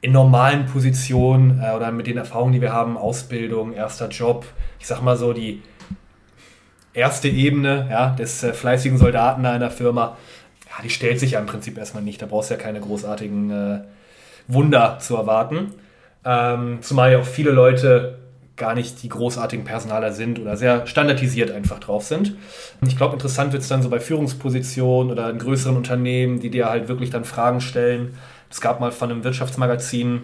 in normalen Positionen äh, oder mit den Erfahrungen, die wir haben, Ausbildung, erster Job, ich sag mal so, die erste Ebene ja, des äh, fleißigen Soldaten einer Firma, ja, die stellt sich ja im Prinzip erstmal nicht. Da brauchst du ja keine großartigen äh, Wunder zu erwarten. Ähm, zumal ja auch viele Leute gar nicht die großartigen Personaler sind oder sehr standardisiert einfach drauf sind. Ich glaube, interessant wird es dann so bei Führungspositionen oder in größeren Unternehmen, die dir halt wirklich dann Fragen stellen. Es gab mal von einem Wirtschaftsmagazin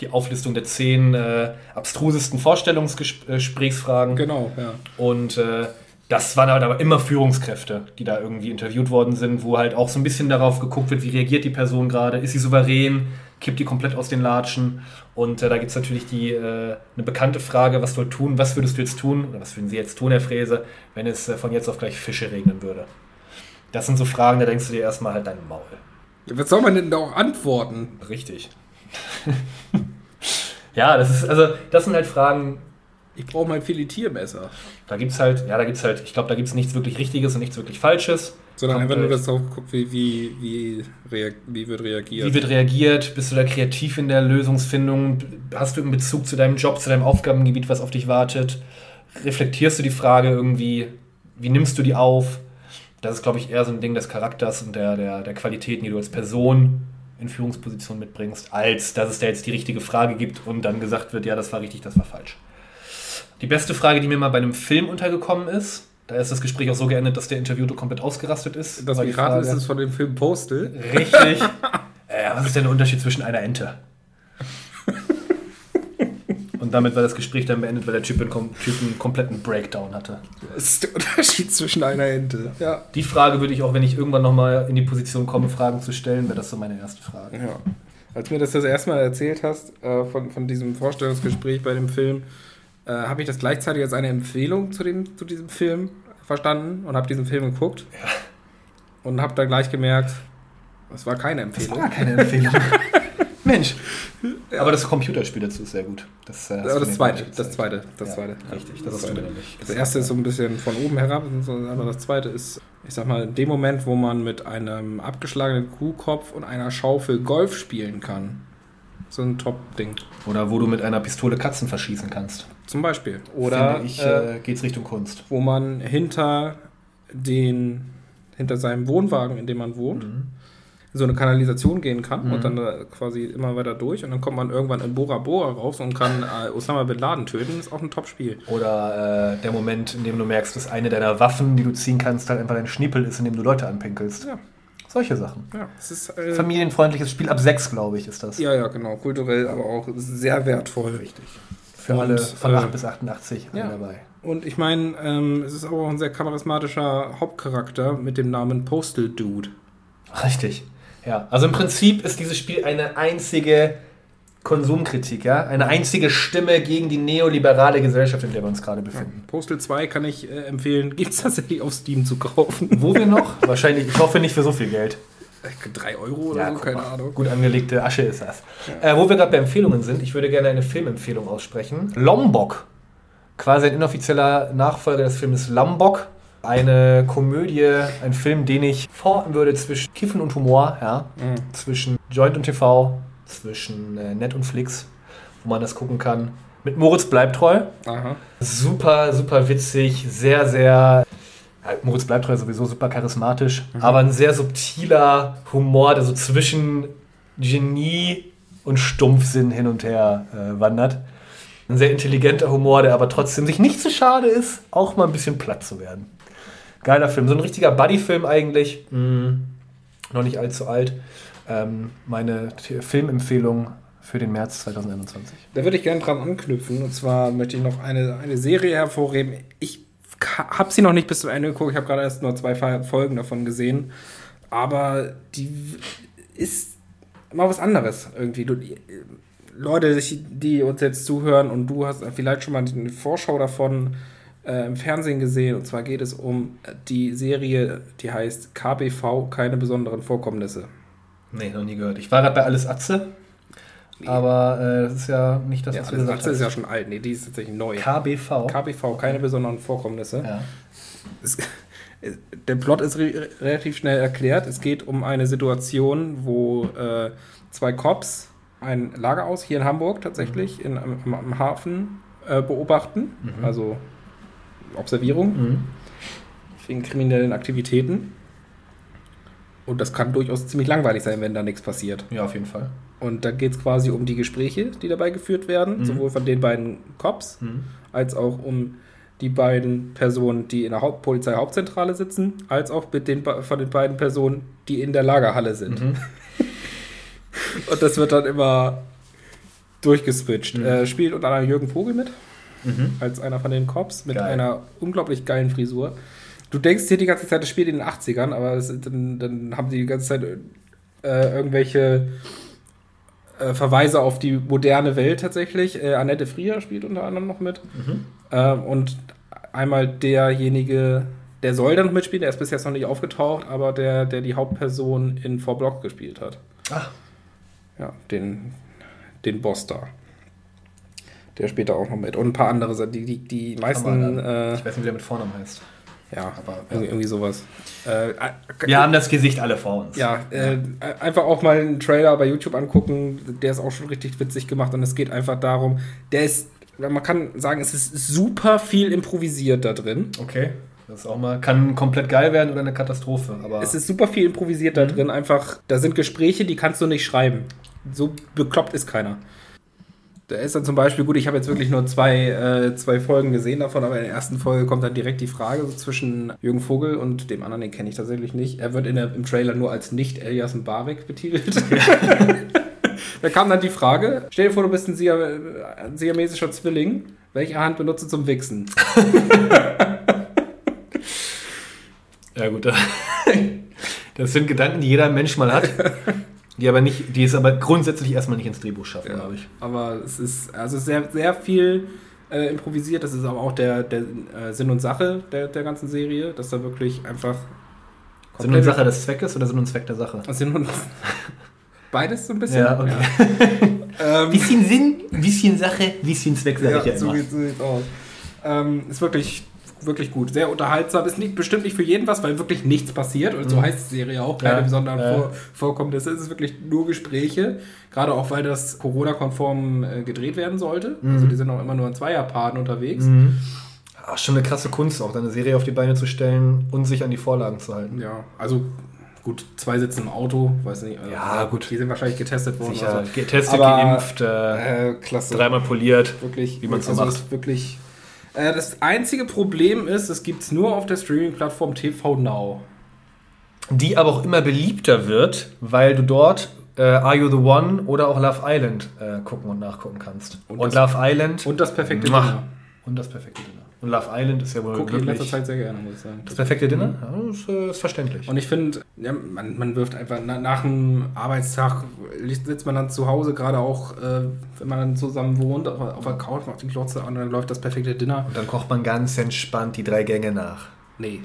die Auflistung der zehn äh, abstrusesten Vorstellungsgesprächsfragen. Genau, ja. Und äh, das waren halt aber immer Führungskräfte, die da irgendwie interviewt worden sind, wo halt auch so ein bisschen darauf geguckt wird, wie reagiert die Person gerade, ist sie souverän, kippt die komplett aus den Latschen. Und äh, da gibt es natürlich die, äh, eine bekannte Frage, was soll tun, was würdest du jetzt tun, oder was würden Sie jetzt tun, Herr Fräse, wenn es äh, von jetzt auf gleich Fische regnen würde? Das sind so Fragen, da denkst du dir erstmal halt dein Maul. Was soll man denn da auch antworten? Richtig. <laughs> ja, das ist, also, das sind halt Fragen, Ich brauche mein Filetiermesser. da gibt es halt, ja, da gibt es halt, ich glaube, da gibt es nichts wirklich Richtiges und nichts wirklich Falsches. Sondern einfach nur das drauf geguckt, wie, wie, wie, wie wird reagiert. Wie wird reagiert? Bist du da kreativ in der Lösungsfindung? Hast du einen Bezug zu deinem Job, zu deinem Aufgabengebiet, was auf dich wartet? Reflektierst du die Frage irgendwie? Wie nimmst du die auf? Das ist, glaube ich, eher so ein Ding des Charakters und der, der, der Qualitäten, die du als Person in Führungsposition mitbringst, als dass es da jetzt die richtige Frage gibt und dann gesagt wird, ja, das war richtig, das war falsch. Die beste Frage, die mir mal bei einem Film untergekommen ist, da ist das Gespräch auch so geendet, dass der Interviewte komplett ausgerastet ist. das Piraten ist es von dem Film Postal. Richtig. <laughs> äh, was ist denn der Unterschied zwischen einer Ente? Und damit war das Gespräch dann beendet, weil der Typ einen, kom typ einen kompletten Breakdown hatte. Das ist der Unterschied zwischen einer Ente. Ja. Die Frage würde ich auch, wenn ich irgendwann nochmal in die Position komme, Fragen zu stellen, wäre das so meine erste Frage. ja. Als du mir das das erste Mal erzählt hast, äh, von, von diesem Vorstellungsgespräch bei dem Film, äh, habe ich das gleichzeitig als eine Empfehlung zu, dem, zu diesem Film verstanden und habe diesen Film geguckt. Und habe da gleich gemerkt, es war keine Empfehlung. keine Empfehlung. <laughs> Mensch. Aber das Computerspiel dazu ist sehr gut. Das, äh, das zweite, das zweite, das Ja, zweite. Richtig, das, du zweite. Das erste ist so ein bisschen von oben herab, aber das zweite ist, ich sag mal, in dem Moment, wo man mit einem abgeschlagenen Kuhkopf und einer Schaufel Golf spielen kann. So ein Top-Ding. Oder wo du mit einer Pistole Katzen verschießen kannst. Zum Beispiel. Oder Finde ich, äh, äh, geht's Richtung Kunst. wo man hinter den, hinter seinem Wohnwagen, in dem man wohnt, Mhm. so eine Kanalisation gehen kann Mhm. und dann quasi immer weiter durch und dann kommt man irgendwann in Bora Bora raus und kann äh, Osama Bin Laden töten. Ist auch ein Top-Spiel. Oder äh, der Moment, in dem du merkst, dass eine deiner Waffen, die du ziehen kannst, halt einfach dein Schniepel ist, in dem du Leute anpinkelst. Ja. Solche Sachen. Ja, ist äh, Familienfreundliches Spiel ab 6, glaube ich, ist das. Ja, ja, genau. Kulturell, aber auch sehr wertvoll. Richtig. Für Und, alle von äh, 8 bis 88 alle ja. dabei. Und ich meine, ähm, es ist aber auch ein sehr charismatischer Hauptcharakter mit dem Namen Postal Dude. Richtig. Ja, also im Prinzip ist dieses Spiel eine einzige Konsumkritik, ja? Eine einzige Stimme gegen die neoliberale Gesellschaft, in der wir uns gerade befinden. Postal 2 kann ich äh, empfehlen, gibt es tatsächlich auf Steam zu kaufen. <laughs> Wo wir noch? Wahrscheinlich, ich hoffe nicht für so viel Geld. 3 Euro oder so, guck keine. Ahnung. Gut angelegte Asche ist das. Äh, wo wir gerade bei Empfehlungen sind, ich würde gerne eine Filmempfehlung aussprechen. Lombok. Quasi ein inoffizieller Nachfolger des Filmes Lombok. Eine Komödie, ein Film, den ich verorten würde zwischen Kiffen und Humor, ja. Mhm. Zwischen Joint und TV, zwischen äh, Net und Flix, wo man das gucken kann. Mit Moritz Bleibtreu. Aha. Super, super witzig, sehr, sehr. Ja, Moritz Bleibtreu sowieso super charismatisch, aber ein sehr subtiler Humor, der so zwischen Genie und Stumpfsinn hin und her äh, wandert. Ein sehr intelligenter Humor, der aber trotzdem sich nicht zu schade ist, auch mal ein bisschen platt zu werden. Geiler Film, so ein richtiger Buddy-Film eigentlich. Mm, noch nicht allzu alt. Ähm, meine Filmempfehlung für den März 2021. Da würde ich gerne dran anknüpfen. Und zwar möchte ich noch eine, eine Serie hervorheben. Ich habe sie noch nicht bis zum Ende geguckt. Ich habe gerade erst nur zwei Folgen davon gesehen. Aber die ist mal was anderes irgendwie. Du, Leute, die- die uns jetzt zuhören und du hast vielleicht schon mal eine Vorschau davon äh, im Fernsehen gesehen. Und zwar geht es um die Serie, die heißt KBV, keine besonderen Vorkommnisse. Nee, noch nie gehört. Ich war gerade bei Alles Atze, aber äh, das ist ja nicht das, Ja, was das du gesagt ist ja schon alt. Nee, die ist tatsächlich neu. KBV. KBV, keine besonderen Vorkommnisse. ja. Es, der Plot ist re relativ schnell erklärt. Es geht um eine Situation, wo äh, zwei Cops ein Lager aus, hier in Hamburg tatsächlich, in, am, am Hafen äh, beobachten, Mhm. also Observierung. Mhm. wegen kriminellen Aktivitäten. Und das kann durchaus ziemlich langweilig sein, wenn da nichts passiert. Ja, auf jeden Fall. Und da geht es quasi um die Gespräche, die dabei geführt werden, Mhm. sowohl von den beiden Cops als auch um die beiden Personen, die in der Haupt Polizeihauptzentrale sitzen, als auch mit den, von den beiden Personen, die in der Lagerhalle sind. Mhm. <laughs> Und das wird dann immer durchgeswitcht. Mhm. Äh, spielt unter anderem Jürgen Vogel mit, Mhm. als einer von den Cops, mit Geil. einer unglaublich geilen Frisur. Du denkst hier die ganze Zeit, das spielt in den 80ern, aber das, dann, dann haben die die ganze Zeit äh, irgendwelche äh, Verweise auf die moderne Welt tatsächlich. Äh, Annette Frier spielt unter anderem noch mit. Mhm. Ähm, und einmal derjenige, der soll dann noch mitspielen, der ist bis jetzt noch nicht aufgetaucht, aber der, der die Hauptperson in Four Block gespielt hat. Ach, Ja, den, den Boss da. Der spielt da auch noch mit. Und ein paar andere, die, die, die meisten, äh, ich weiß nicht, wie der mit Vornamen heißt. Ja, aber- irgendwie, irgendwie sowas. Äh, äh, Wir haben das Gesicht alle vor uns. Ja, äh, einfach auch mal einen Trailer bei YouTube angucken. Der ist auch schon richtig witzig gemacht und es geht einfach darum, der ist, man kann sagen, es ist super viel improvisiert da drin. Okay. Das ist auch mal, kann komplett geil werden oder eine Katastrophe. Aber Es ist super viel improvisiert da drin. Einfach, da sind Gespräche, die kannst du nicht schreiben. So bekloppt ist keiner. Da ist dann zum Beispiel, gut, ich habe jetzt wirklich nur zwei, äh, zwei Folgen gesehen davon, aber in der ersten Folge kommt dann direkt die Frage so zwischen Jürgen Vogel und dem anderen, den kenne ich tatsächlich nicht. Er wird in der, im Trailer nur als nicht Elias Mbarek betitelt. <laughs> da kam dann die Frage, stell dir vor, du bist ein, Siam ein siamesischer Zwilling. Welche Hand benutzt du zum Wichsen? <laughs> Ja, gut. <laughs> Das sind Gedanken, die jeder Mensch mal hat. Die aber nicht, die es aber grundsätzlich erstmal nicht ins Drehbuch schaffen, glaube ich. Aber es ist also sehr, sehr viel äh, improvisiert. Das ist aber auch der, der äh, Sinn und Sache der, der ganzen Serie, dass da wirklich einfach Sinn und Sache des Zweckes oder Sinn und Zweck der Sache? Sinn und beides so ein bisschen. Ja, okay. <laughs> Ähm, Bisschen Sinn, bisschen Sache, bisschen Zweck, sage ja, ich ja so immer. so sieht's aus. Ähm, ist wirklich wirklich gut, sehr unterhaltsam. Ist nicht, bestimmt nicht für jeden was, weil wirklich nichts passiert. Und so heißt die Serie auch, keine Mhm. Ja, besonderen ja. Vor Vorkommnisse. Es ist wirklich nur Gespräche, gerade auch weil das Corona-konform äh, gedreht werden sollte. Also die sind auch immer nur in Zweierpaaren unterwegs. Mhm. Ach, schon eine krasse Kunst, auch eine Serie auf die Beine zu stellen und sich an die Vorlagen zu halten. Ja, also gut, zwei sitzen im Auto, weiß nicht. äh, Ja, gut. Die sind wahrscheinlich getestet worden. Sicher, also. getestet, Aber, geimpft, äh, Äh, klasse. dreimal poliert. Wirklich, wie man's so also macht. ist wirklich. Äh, das einzige Problem ist, es gibt es nur auf der Streaming-Plattform TV Now. Die aber auch immer beliebter wird, weil du dort äh, Are You the One oder auch Love Island äh, gucken und nachgucken kannst. Und Und, Love Island Und das perfekte. Dinner. und das perfekte Dinner. Und Love Island ist ja wohl Gucke ich in letzter wirklich Zeit sehr gerne, muss ich sagen. das perfekte Dinner. Ja, ist, äh, ist verständlich. Und ich finde, ja, man, man wirft einfach na, nach einem Arbeitstag, sitzt man dann zu Hause, gerade auch, äh, wenn man dann zusammen wohnt, auf, auf der Couch, macht die Glotze an und dann läuft das perfekte Dinner. Und dann kocht man ganz entspannt die drei Gänge nach. Nee.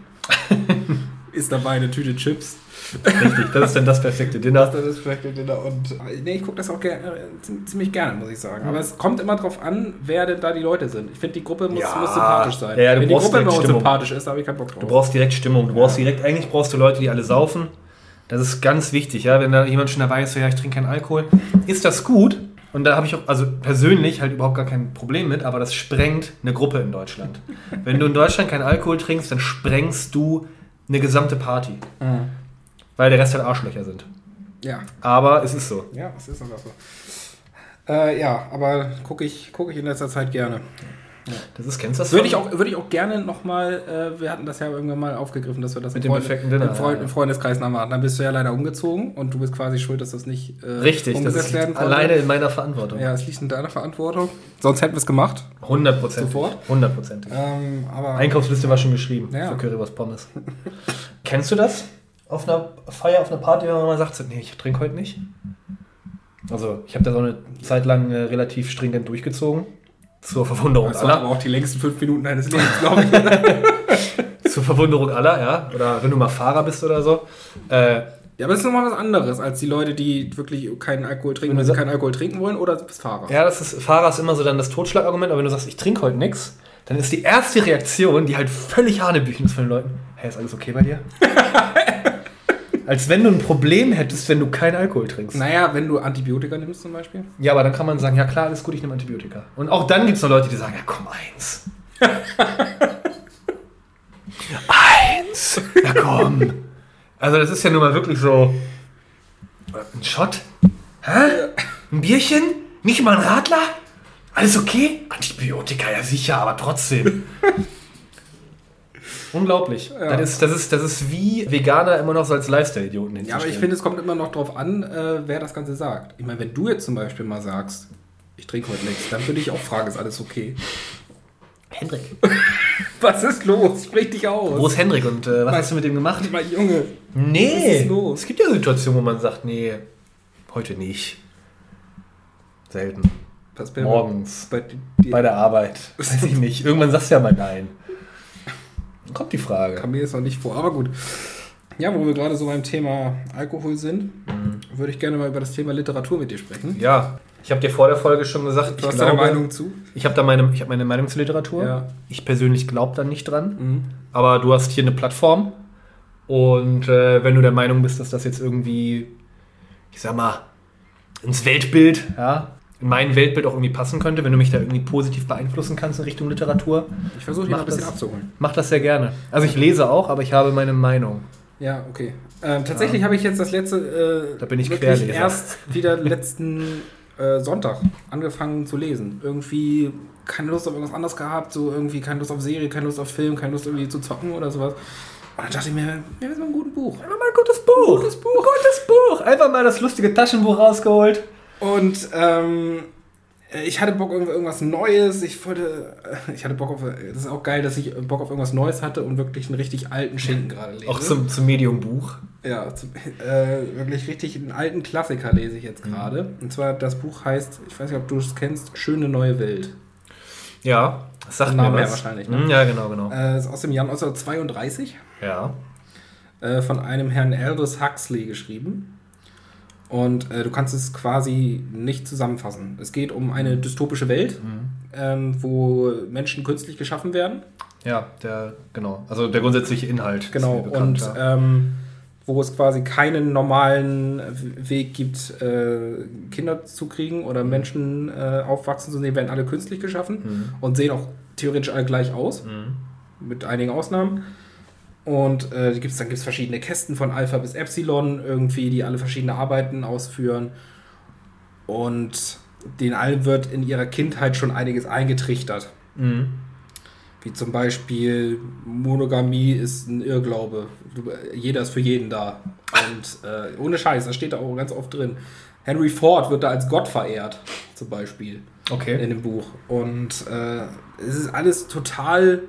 <laughs> ist dabei eine Tüte Chips. Richtig, das ist dann das perfekte Dinner. Das ist perfekte Dinner. Und äh, nee, ich gucke das auch ger äh, zi- ziemlich gerne, muss ich sagen. Aber es kommt immer drauf an, wer denn da die Leute sind. Ich finde, die Gruppe muss, Ja. muss sympathisch sein. Ja, Wenn die Gruppe Stimmung. sympathisch ist, habe ich keinen Bock drauf. Du brauchst direkt Stimmung. Du brauchst direkt, eigentlich brauchst du Leute, die alle saufen. Das ist ganz wichtig, ja. Wenn da jemand schon dabei ist, so, ja, ich trinke keinen Alkohol, ist das gut. Und da habe ich auch, also persönlich halt überhaupt gar kein Problem mit, aber das sprengt eine Gruppe in Deutschland. Wenn du in Deutschland keinen Alkohol trinkst, dann sprengst du eine gesamte Party. Mhm. Weil der Rest halt Arschlöcher sind. Ja, Aber es ist so. ja, es ist einfach so. Äh, ja, aber gucke ich, guck ich in letzter Zeit gerne. Das ist, kennst du das? Würde ich, auch, würde ich auch gerne nochmal, äh, wir hatten das ja irgendwann mal aufgegriffen, dass wir das Mit im, dem perfekten Dinner, im, Freund, ja, im Freundeskreis nachher hatten. Dann bist du ja leider umgezogen und du bist quasi schuld, dass das nicht äh, Richtig, das umgesetzt ist werden konnte. alleine in meiner Verantwortung. Ja, es liegt in deiner Verantwortung. Sonst hätten wir es gemacht. 100 Prozent. Sofort? 100 Prozent. Ähm, Einkaufsliste war schon geschrieben Ja. für Currywurst Pommes. <laughs> Kennst du das? Auf einer Feier, auf einer Party, wenn man mal sagt, so, nee, ich trinke heute nicht. Also, ich habe das auch eine Zeit lang äh, relativ stringent durchgezogen. Zur Verwunderung das waren aber aller. auch die längsten fünf Minuten deines Lebens, glaube ich. <laughs> Zur Verwunderung aller, ja. Oder wenn du mal Fahrer bist oder so. Äh, ja, aber das ist nochmal was anderes als die Leute, die wirklich keinen Alkohol trinken, Wenn sie keinen Alkohol trinken wollen, oder du bist Fahrer. ja, das ist, Fahrer ist immer so dann das Totschlagargument, aber wenn du sagst, ich trinke heute nichts, dann ist die erste Reaktion, die halt völlig hanebüchen ist von den Leuten, hey, ist alles okay bei dir? <laughs> Als wenn du ein Problem hättest, wenn du keinen Alkohol trinkst. Naja, wenn du Antibiotika nimmst zum Beispiel. Ja, aber dann kann man sagen, ja klar, alles gut, ich nehme Antibiotika. Und auch dann gibt es noch Leute, die sagen, ja komm, eins. <laughs> Eins. Na komm. Also das ist ja nun mal wirklich so. Ein Shot? Hä? Ein Bierchen? Nicht mal ein Radler? Alles okay? Antibiotika, ja sicher, aber trotzdem. Unglaublich. Ja. Das, ist, das, ist, das ist wie Veganer immer noch so als Lifestyle-Idioten Ja, aber ich finde, es kommt immer noch drauf an, äh, wer das Ganze sagt. Ich meine, wenn du jetzt zum Beispiel mal sagst, ich trinke heute nichts, dann würde ich auch fragen, ist alles okay? Hendrik. <laughs> Was ist los? Sprich dich aus. Wo ist Hendrik und äh, was Mein- hast du mit dem gemacht? mein Junge? Nee. Was ist los? Es gibt ja Situationen, wo man sagt, nee, heute nicht. Selten. Morgens. Bei, Bei der Arbeit. <laughs> Weiß ich nicht. Irgendwann sagst du ja mal nein. Kommt die Frage. kam mir jetzt noch nicht vor, aber gut. Ja, wo wir gerade so beim Thema Alkohol sind, würde ich gerne mal über das Thema Literatur mit dir sprechen. Ja, ich habe dir vor der Folge schon gesagt, Du ich hast deine Meinung zu? ich habe da meine, ich habe meine Meinung zur Literatur. Ja. Ich persönlich glaube da nicht dran. Mhm. Aber du hast hier eine Plattform und äh, wenn du der Meinung bist, dass das jetzt irgendwie, ich sag mal, ins Weltbild, ja, mein Weltbild auch irgendwie passen könnte, wenn du mich da irgendwie positiv beeinflussen kannst in Richtung Literatur, Ich versuche dich mal ein bisschen das. abzuholen. mach das sehr gerne. Also ich lese auch, aber ich habe meine Meinung. Ja, okay. Ähm, tatsächlich habe ich jetzt das letzte, äh, Da bin ich Querleser. erst wieder <laughs> letzten äh, Sonntag angefangen zu lesen. Irgendwie keine Lust auf irgendwas anderes gehabt, so irgendwie keine Lust auf Serie, keine Lust auf Film, keine Lust irgendwie zu zocken oder sowas. Und dann dachte ich mir, das ist mal ein gutes Buch. Einfach mal ein gutes Buch. Gutes Buch. Gutes Buch. Einfach mal das lustige Taschenbuch rausgeholt. Und ähm, ich hatte Bock auf irgendwas Neues. Ich wollte, ich hatte Bock auf, das ist auch geil, dass ich Bock auf irgendwas Neues hatte und wirklich einen richtig alten Schinken gerade lese. Auch zum, zum Medium-Buch. Ja, zum, äh, wirklich richtig einen alten Klassiker lese ich jetzt gerade. Und zwar das Buch heißt, ich weiß nicht, ob du es kennst, Schöne neue Welt. Ja, das sagt Vom mir was. wahrscheinlich, ne? Hm, Ja, genau, genau. Äh, ist aus dem Jahr 1932 Ja. äh, von einem Herrn Aldous Huxley geschrieben. Und äh, du kannst es quasi nicht zusammenfassen. Es geht um eine dystopische Welt, ähm, wo Menschen künstlich geschaffen werden. Ja, der, genau. Also der grundsätzliche Inhalt. Genau, bekannt, und ja. ähm, wo es quasi keinen normalen W- Weg gibt, äh, Kinder zu kriegen oder Menschen äh, aufwachsen zu sehen, werden alle künstlich geschaffen Mhm. und sehen auch theoretisch alle gleich aus, Mhm. mit einigen Ausnahmen. Und äh, gibt's, dann gibt es verschiedene Kästen von Alpha bis Epsilon, irgendwie, die alle verschiedene Arbeiten ausführen. Und denen allen wird in ihrer Kindheit schon einiges eingetrichtert. Mhm. Wie zum Beispiel Monogamie ist ein Irrglaube. Jeder ist für jeden da. Und äh, ohne Scheiß, das steht da auch ganz oft drin. Henry Ford wird da als Gott verehrt, zum Beispiel, in Okay. dem Buch. Und äh, es ist alles total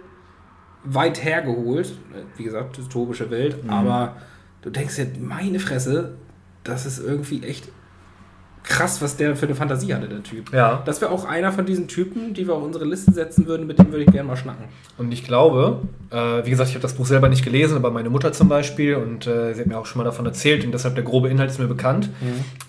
weit hergeholt. Wie gesagt, dystopische Welt. Aber du denkst dir, meine Fresse, das ist irgendwie echt krass, was der für eine Fantasie hatte, der Typ. Ja. Das wäre auch einer von diesen Typen, die wir auf unsere Liste setzen würden, mit dem würde ich gerne mal schnacken. Und ich glaube, äh, wie gesagt, ich habe das Buch selber nicht gelesen, aber meine Mutter zum Beispiel und äh, sie hat mir auch schon mal davon erzählt und deshalb der grobe Inhalt ist mir bekannt,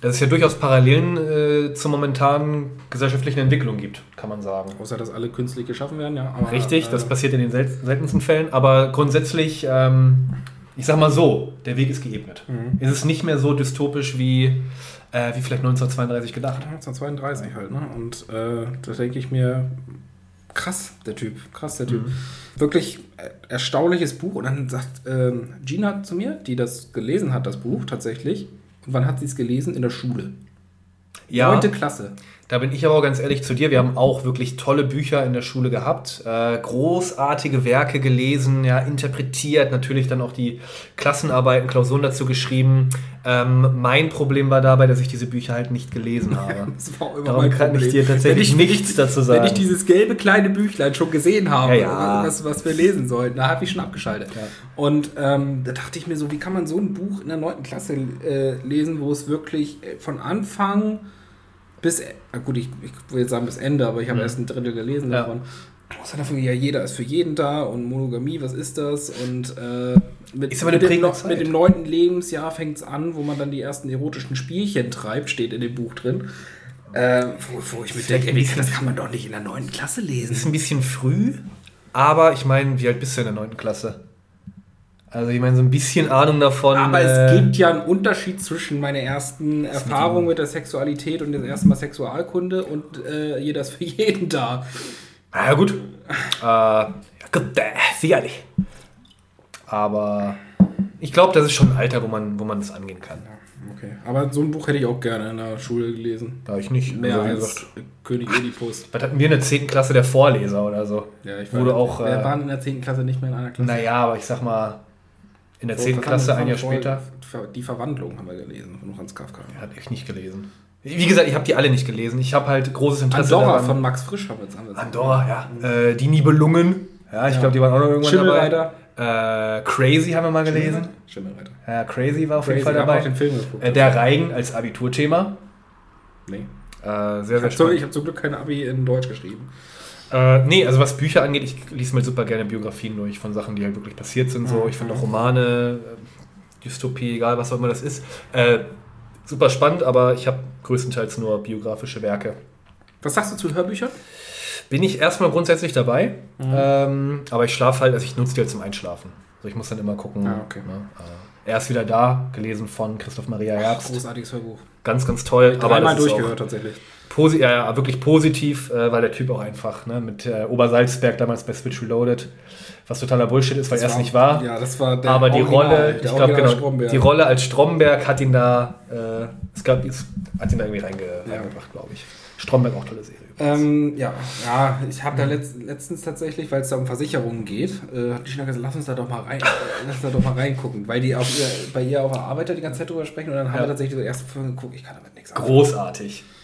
dass es ja durchaus Parallelen äh, zur momentanen gesellschaftlichen Entwicklung gibt, kann man sagen. Außer, dass alle künstlich geschaffen werden, ja. Aber, Richtig, das äh, passiert in den sel seltensten Fällen, aber grundsätzlich, ähm, ich sag mal so, der Weg ist geebnet. Mhm. Es ist nicht mehr so dystopisch wie, äh, wie vielleicht 1932 gedacht. 1932 halt, ne? Und äh, da denke ich mir, krass, der Typ, krass, der Typ. Mhm. Wirklich äh, erstaunliches Buch. Und dann sagt ähm, Gina zu mir, die das gelesen hat, das Buch tatsächlich. Und wann hat sie es gelesen? In der Schule. Ja, Neunte Klasse. Da bin ich aber auch ganz ehrlich zu dir. Wir haben auch wirklich tolle Bücher in der Schule gehabt, äh, großartige Werke gelesen, ja, interpretiert, natürlich dann auch die Klassenarbeiten, Klausuren dazu geschrieben. Ähm, mein Problem war dabei, dass ich diese Bücher halt nicht gelesen <laughs> habe. Das war immer Darum kann ich Problem. dir tatsächlich Wenn ich- nichts dazu sagen. Wenn ich dieses gelbe kleine Büchlein schon gesehen habe, Ja, ja. Was, was wir lesen sollten, da habe ich schon abgeschaltet. Ja. Und ähm, da dachte ich mir so, wie kann man so ein Buch in der 9. Klasse äh, lesen, wo es wirklich äh, von Anfang bis, gut, ich, ich will jetzt sagen bis Ende, aber ich habe Mhm. erst ein Drittel gelesen Ja. davon. Außer davon, ja, jeder ist für jeden da und Monogamie, was ist das? Und äh, mit, Ist aber mit, dem, Zeit. mit dem neunten Lebensjahr fängt es an, wo man dann die ersten erotischen Spielchen treibt, steht in dem Buch drin. Äh, wo, wo ich mir denke, ey, das kann man doch nicht in der 9. Klasse lesen. ist ein bisschen früh, aber ich meine, wie alt bist du in der 9. Klasse? Also ich meine, so ein bisschen Ahnung davon. Aber äh, es gibt ja einen Unterschied zwischen meiner ersten Erfahrung mit der Sexualität und das erste Mal Sexualkunde und äh, jeder ist <laughs> für jeden da. Na ja, gut. äh, ja, gut, äh, sicherlich. Aber ich glaube, das ist schon ein Alter, wo man, wo man das angehen kann. Okay. Aber so ein Buch hätte ich auch gerne in der Schule gelesen. Da ich nicht. Mehr Also, wie als gesagt, König Oedipus. was hatten wir in der 10. Klasse der Vorleser oder so? Ja, ich Wurde auch, Wir äh, waren in der 10. Klasse nicht mehr in einer Klasse. Naja, aber ich sag mal, in der So, 10. was Klasse, ein Jahr später, Die Verwandlung haben wir gelesen von Franz Kafka. hat ich nicht gelesen. Wie gesagt, ich habe die alle nicht gelesen. Ich habe halt großes Interesse Andorra daran. von Max Frisch haben wir jetzt. Jetzt. Andorra, ja. Äh, die Nibelungen. Ja, ich Ja. glaube, die waren auch noch irgendwann Schimmelreiter. dabei. Äh, Crazy haben wir mal gelesen. Schimmelreiter. Ja, Crazy war auf jeden Crazy, Fall wir haben auch dabei. den Film geguckt. Äh, der Reigen als Abiturthema. Nee. Äh, sehr, Ich habe sehr spannend. ich hab zum Glück kein Abi in Deutsch geschrieben. Äh, nee, also was Bücher angeht, ich lese mir super gerne Biografien durch von Sachen, die halt wirklich passiert sind. So. Ich finde auch Romane, äh, Dystopie, egal was auch immer das ist. Äh, super spannend, aber ich habe größtenteils nur biografische Werke. Was sagst du zu Hörbüchern? Bin ich erstmal grundsätzlich dabei, ähm, aber ich schlafe halt, also ich nutze die halt zum Einschlafen. Also ich muss dann immer gucken. Ah, okay. Ne? Äh, er ist wieder da, gelesen von Christoph Maria Herbst. Großartiges Hörbuch. Ganz, ganz toll. Dreimal das ist durchgehört tatsächlich. Posi ja, ja, wirklich positiv, äh, weil der Typ auch einfach ne, mit äh, Obersalzberg damals bei Switch Reloaded, was totaler Bullshit ist, weil er es nicht war. Ja, das war der aber die Original, Rolle, der ich glaube genau, die Rolle als Stromberg hat ihn da, äh, es gab, es hat ihn da irgendwie reinge, reingebracht, glaube ich. Stromberg auch tolle Serie. Ähm, ja, ja, ich habe da letzt, letztens tatsächlich, weil es da um Versicherungen geht, äh, hat die Schnacke gesagt, lass uns da doch mal rein, äh, lass uns da doch mal reingucken, weil die auf ihr, bei ihr auf der Arbeit da die ganze Zeit drüber sprechen und dann haben Ja. wir tatsächlich die erste Folge geguckt, ich kann damit nichts anfangen.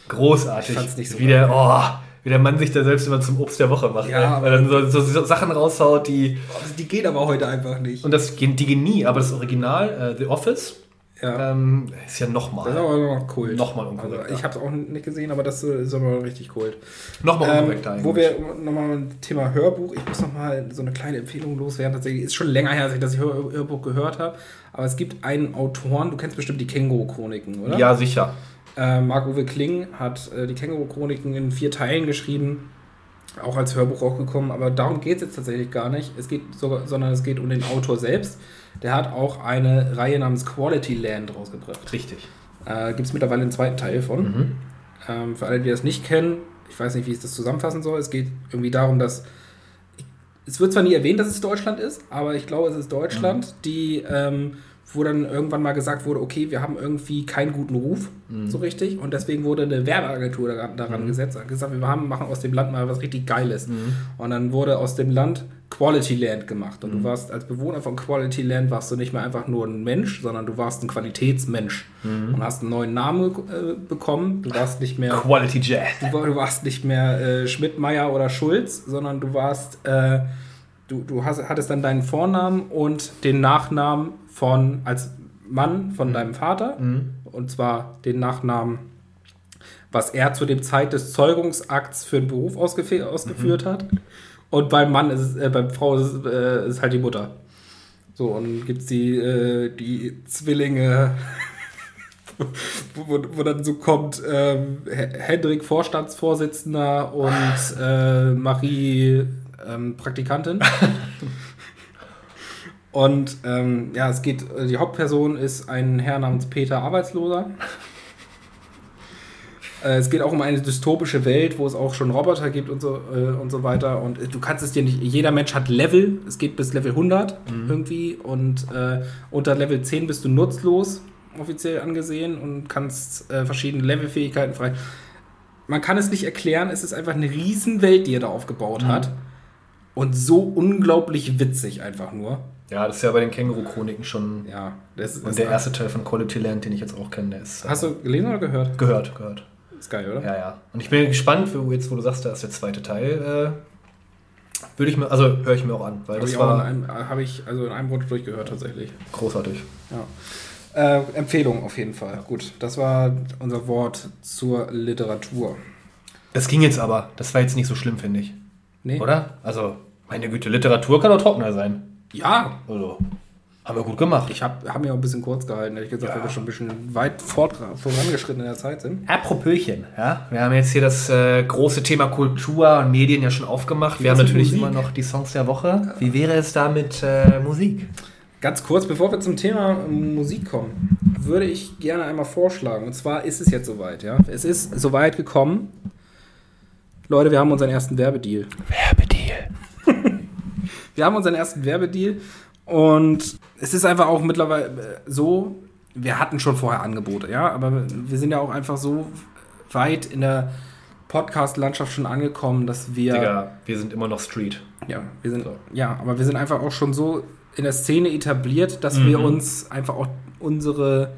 Großartig. Ich fand's nicht so wie, der, oh, wie der Mann sich da selbst immer zum Obst der Woche macht. Ja, ey. weil er dann so, so, so Sachen raushaut, die. Also die geht aber heute einfach nicht. Und das die gehen nie, aber das Original, äh, The Office, Ja. ähm, ist ja das ist nochmal. aber noch Kult. Nochmal Also unkorrekter. ich habe es auch nicht gesehen, aber das äh, ist aber richtig Kult. Nochmal Ähm, unkorrekter wo wir nochmal ein Thema Hörbuch, ich muss nochmal so eine kleine Empfehlung loswerden. Tatsächlich ist schon länger her, dass ich das Hör Hörbuch gehört habe. Aber es gibt einen Autoren, du kennst bestimmt die Känguru-Chroniken, oder? Ja, sicher. Äh, Marc-Uwe Kling hat äh, die Känguru-Chroniken in vier Teilen geschrieben, auch als Hörbuch rausgekommen, aber darum geht es jetzt tatsächlich gar nicht. Es geht sogar, sondern es geht um den Autor selbst. Der hat auch eine Reihe namens Quality Land rausgebracht. Richtig. Äh, Gibt es mittlerweile einen zweiten Teil von. Mhm. Ähm, für alle, die das nicht kennen, ich weiß nicht, wie ich das zusammenfassen soll. Es geht irgendwie darum, dass. Es wird zwar nie erwähnt, dass es Deutschland ist, aber ich glaube, es ist Deutschland, Mhm. die, ähm, wo dann irgendwann mal gesagt wurde, okay, wir haben irgendwie keinen guten Ruf, Mhm. so richtig. Und deswegen wurde eine Werbeagentur daran, daran gesetzt und gesagt, wir haben, machen aus dem Land mal was richtig Geiles. Mhm. Und dann wurde aus dem Land Quality Land gemacht. Und Mhm. du warst als Bewohner von Quality Land warst du nicht mehr einfach nur ein Mensch, sondern du warst ein Qualitätsmensch. Mhm. Und hast einen neuen Namen äh, bekommen. Du warst nicht mehr Quality Jet. Du, du warst nicht mehr äh, Schmidt, Meier oder Schulz, sondern du warst, äh, du, du hast, hattest dann deinen Vornamen und den Nachnamen von, als Mann von deinem Vater. Und zwar den Nachnamen, was er zu dem Zeit des Zeugungsakts für den Beruf ausgef ausgeführt hat. Und beim Mann ist es, äh, beim Frau ist es, äh, ist halt die Mutter. So, und gibt es die, äh, die Zwillinge, <laughs> wo, wo, dann so kommt, ähm, Hendrik Vorstandsvorsitzender und äh, Marie ähm, Praktikantin. <laughs> und ähm, ja, es geht, äh, die Hauptperson ist ein Herr namens Peter Arbeitsloser. <laughs> Äh, Es geht auch um eine dystopische Welt, wo es auch schon Roboter gibt und so, äh, und so weiter. Und äh, du kannst es dir nicht, jeder Mensch hat Level, es geht bis Level 100 irgendwie. Und unter Level 10 bist du nutzlos, offiziell angesehen, und kannst verschiedene Levelfähigkeiten frei. Man kann es nicht erklären, es ist einfach eine Riesenwelt, die er da aufgebaut hat. Und so unglaublich witzig einfach nur. Ja, das ist ja bei den Känguru-Chroniken schon. Ja, das ist. Und der erste Teil von Quality Land, den ich jetzt auch kenne, der ist. äh, Hast du gelesen oder gehört? gehört, gehört. Ist geil, oder? Ja, ja. Und ich bin gespannt, jetzt, wo du sagst, da ist der zweite Teil. Äh, würde ich mir, also höre ich mir auch an, weil Habe das ich, war einem, habe ich also in einem Rutsch durchgehört tatsächlich. großartig. Ja. Äh, Empfehlung auf jeden Fall. Gut, das war unser Wort zur Literatur. Das ging jetzt aber. Das war jetzt nicht so schlimm, finde ich. Nee? Oder? Also, meine Güte, Literatur kann auch trockener sein. Ja, Also, haben wir gut gemacht. ich habe hab mir auch ein bisschen kurz gehalten, ehrlich gesagt, Ja. weil wir schon ein bisschen weit fort, vorangeschritten in der Zeit sind. Apropöchen, ja. Wir haben jetzt hier das äh, große Thema Kultur und Medien ja schon aufgemacht. Wir haben Was mit natürlich Musik? immer noch die Songs der Woche. Wie wäre es da mit äh, Musik? Ganz kurz, bevor wir zum Thema Musik kommen, würde ich gerne einmal vorschlagen. Und zwar ist es jetzt soweit, ja. Es ist soweit gekommen. Leute, wir haben unseren ersten Werbedeal. Werbedeal. Wir haben unseren ersten Werbedeal Und es ist einfach auch mittlerweile äh, so, wir hatten schon vorher Angebote, ja, aber wir sind ja auch einfach so weit in der Podcast-Landschaft schon angekommen, dass wir. Digga, wir sind immer noch Street. Ja, wir sind, So. ja, aber wir sind einfach auch schon so in der Szene etabliert, dass Mhm. wir uns einfach auch unsere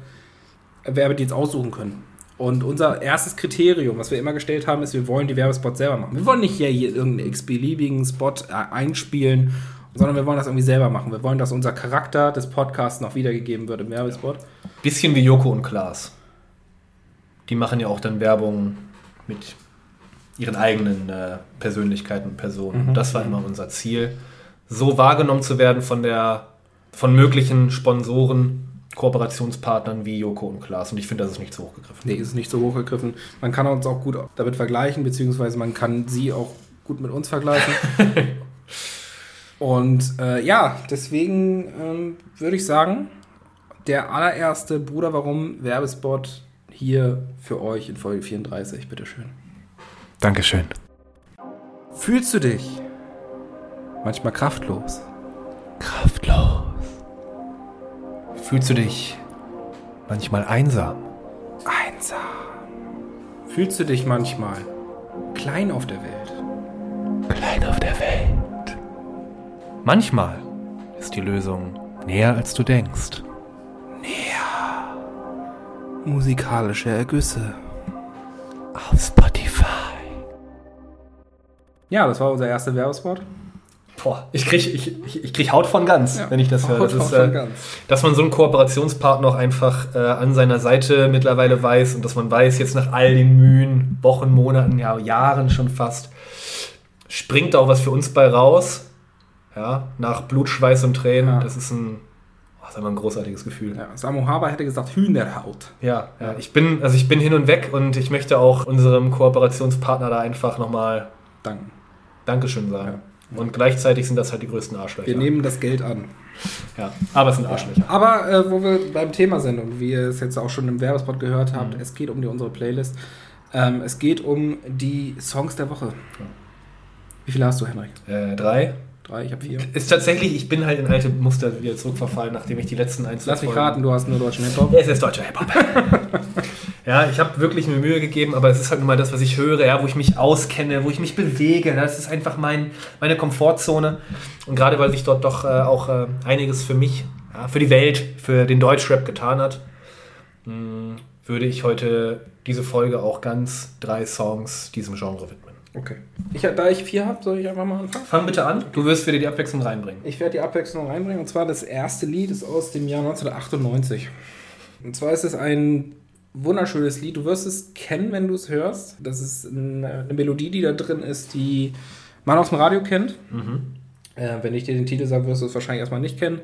Werbedienst aussuchen können. Und unser erstes Kriterium, was wir immer gestellt haben, ist, wir wollen die Werbespots selber machen. Wir wollen nicht hier, hier irgendeinen x-beliebigen Spot äh, einspielen, sondern wir wollen das irgendwie selber machen. Wir wollen, dass unser Charakter des Podcasts noch wiedergegeben wird im Werbespot. Bisschen wie Joko und Klaas. Die machen ja auch dann Werbung mit ihren eigenen äh, Persönlichkeiten und Personen. Mhm. Das war immer unser Ziel, so wahrgenommen zu werden von der von möglichen Sponsoren, Kooperationspartnern wie Joko und Klaas. Und ich finde, das ist nicht zu hoch gegriffen. Nee, ist nicht so hochgegriffen. Man kann uns auch gut damit vergleichen, beziehungsweise man kann sie auch gut mit uns vergleichen. <laughs> Und äh, ja, deswegen ähm, würde ich sagen, der allererste Bruder Warum Werbespot hier für euch in Folge 34. Bitteschön. Dankeschön. Fühlst du dich manchmal kraftlos? Kraftlos. Fühlst du dich manchmal einsam? Einsam. Fühlst du dich manchmal klein auf der Welt? Klein auf der Welt. Manchmal ist die Lösung näher als du denkst. Musikalische Ergüsse. Auf Spotify. Ja, das war unser erster Werbespot. Boah, ich krieg, ich, ich, ich krieg Haut von ganz, Ja, wenn ich das höre. Haut Das ist, äh, dass man so einen Kooperationspartner auch einfach äh, an seiner Seite mittlerweile weiß und dass man weiß, jetzt nach all den Mühen, Wochen, Monaten, ja, Jahren schon fast, springt da auch was für uns bei raus. Ja, nach Blut, Schweiß und Tränen. Ja. Das ist ein, oh, ist einfach ein großartiges Gefühl. Ja, Samu Haber hätte gesagt Hühnerhaut. Ja, ja, ich bin, also ich bin hin und weg und ich möchte auch unserem Kooperationspartner da einfach nochmal Danke. Dankeschön sagen. Und gleichzeitig sind das halt die größten Arschlöcher. Wir nehmen das Geld an. ja, aber es sind Arschlöcher. Aber äh, wo wir beim Thema sind und wie ihr es jetzt auch schon im Werbespot gehört habt, es geht um die, unsere Playlist. Ähm, es geht um die Songs der Woche. Wie viele hast du, Henrik? Äh, drei. Drei, ich habe vier. <laughs> Ist tatsächlich, ich bin halt in alte Muster wieder zurückverfallen, nachdem ich die letzten ein, zwei Lass mich raten, du hast nur deutschen Hip-Hop. Es ist deutscher Hip-Hop. <laughs> ja, ich habe wirklich mir Mühe gegeben, aber es ist halt nun mal das, was ich höre, ja, wo ich mich auskenne, wo ich mich bewege. Das ist einfach mein, meine Komfortzone. Und gerade weil sich dort doch äh, auch äh, einiges für mich, ja, für die Welt, für den Deutschrap getan hat, mh, würde ich heute diese Folge auch ganz drei Songs diesem Genre widmen. Okay. Ich, da ich vier habe, soll ich einfach mal anfangen? Fang bitte an, du wirst wieder die Abwechslung reinbringen. Ich werde die Abwechslung reinbringen. Und zwar das erste Lied ist aus dem Jahr 1998. Und zwar ist es ein wunderschönes Lied. Du wirst es kennen, wenn du es hörst. Das ist eine, Melodie, die da drin ist, die man aus dem Radio kennt. Äh, wenn ich dir den Titel sage, wirst du es wahrscheinlich erstmal nicht kennen.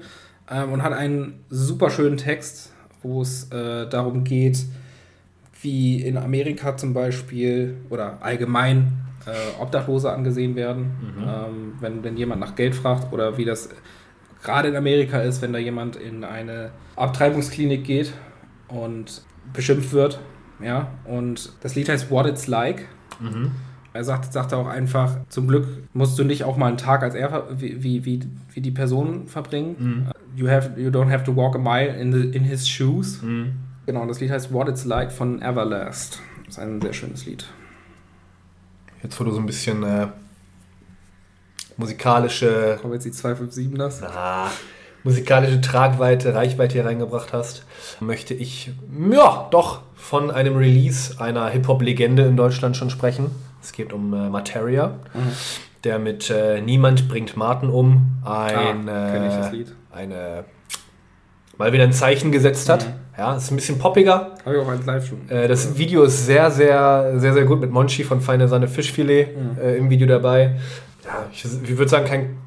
Ähm, und hat einen super schönen Text, wo es äh, darum geht, wie in Amerika zum Beispiel oder allgemein äh, Obdachlose angesehen werden, ähm, wenn, wenn jemand nach Geld fragt oder wie das gerade in Amerika ist, wenn da jemand in eine Abtreibungsklinik geht und beschimpft wird. Ja, und das Lied heißt What It's Like. Er sagt, sagt auch einfach, zum Glück musst du nicht auch mal einen Tag als er wie, wie, wie, wie die Person verbringen. You, have, you don't have to walk a mile in, the, in his shoes. Genau, und das Lied heißt What It's Like von Everlast. Das ist ein sehr schönes Lied. Jetzt, wo du so ein bisschen äh, musikalische, Kommen jetzt die 257 das? na, musikalische Tragweite, Reichweite hier reingebracht hast, möchte ich, ja, doch von einem Release einer Hip-Hop-Legende in Deutschland schon sprechen. Es geht um äh, Materia, der mit äh, Niemand bringt Martin um ein, Ah, kenn ich das äh, Lied. eine, mal wieder ein Zeichen gesetzt hat. Ja, ist ein bisschen poppiger, Habe ich auch als Live schon. Äh, das Video ist sehr, sehr, sehr, sehr gut mit Monchi von Feine Sahne Fischfilet äh, im Video dabei. Ja, ich, ich würde sagen, kein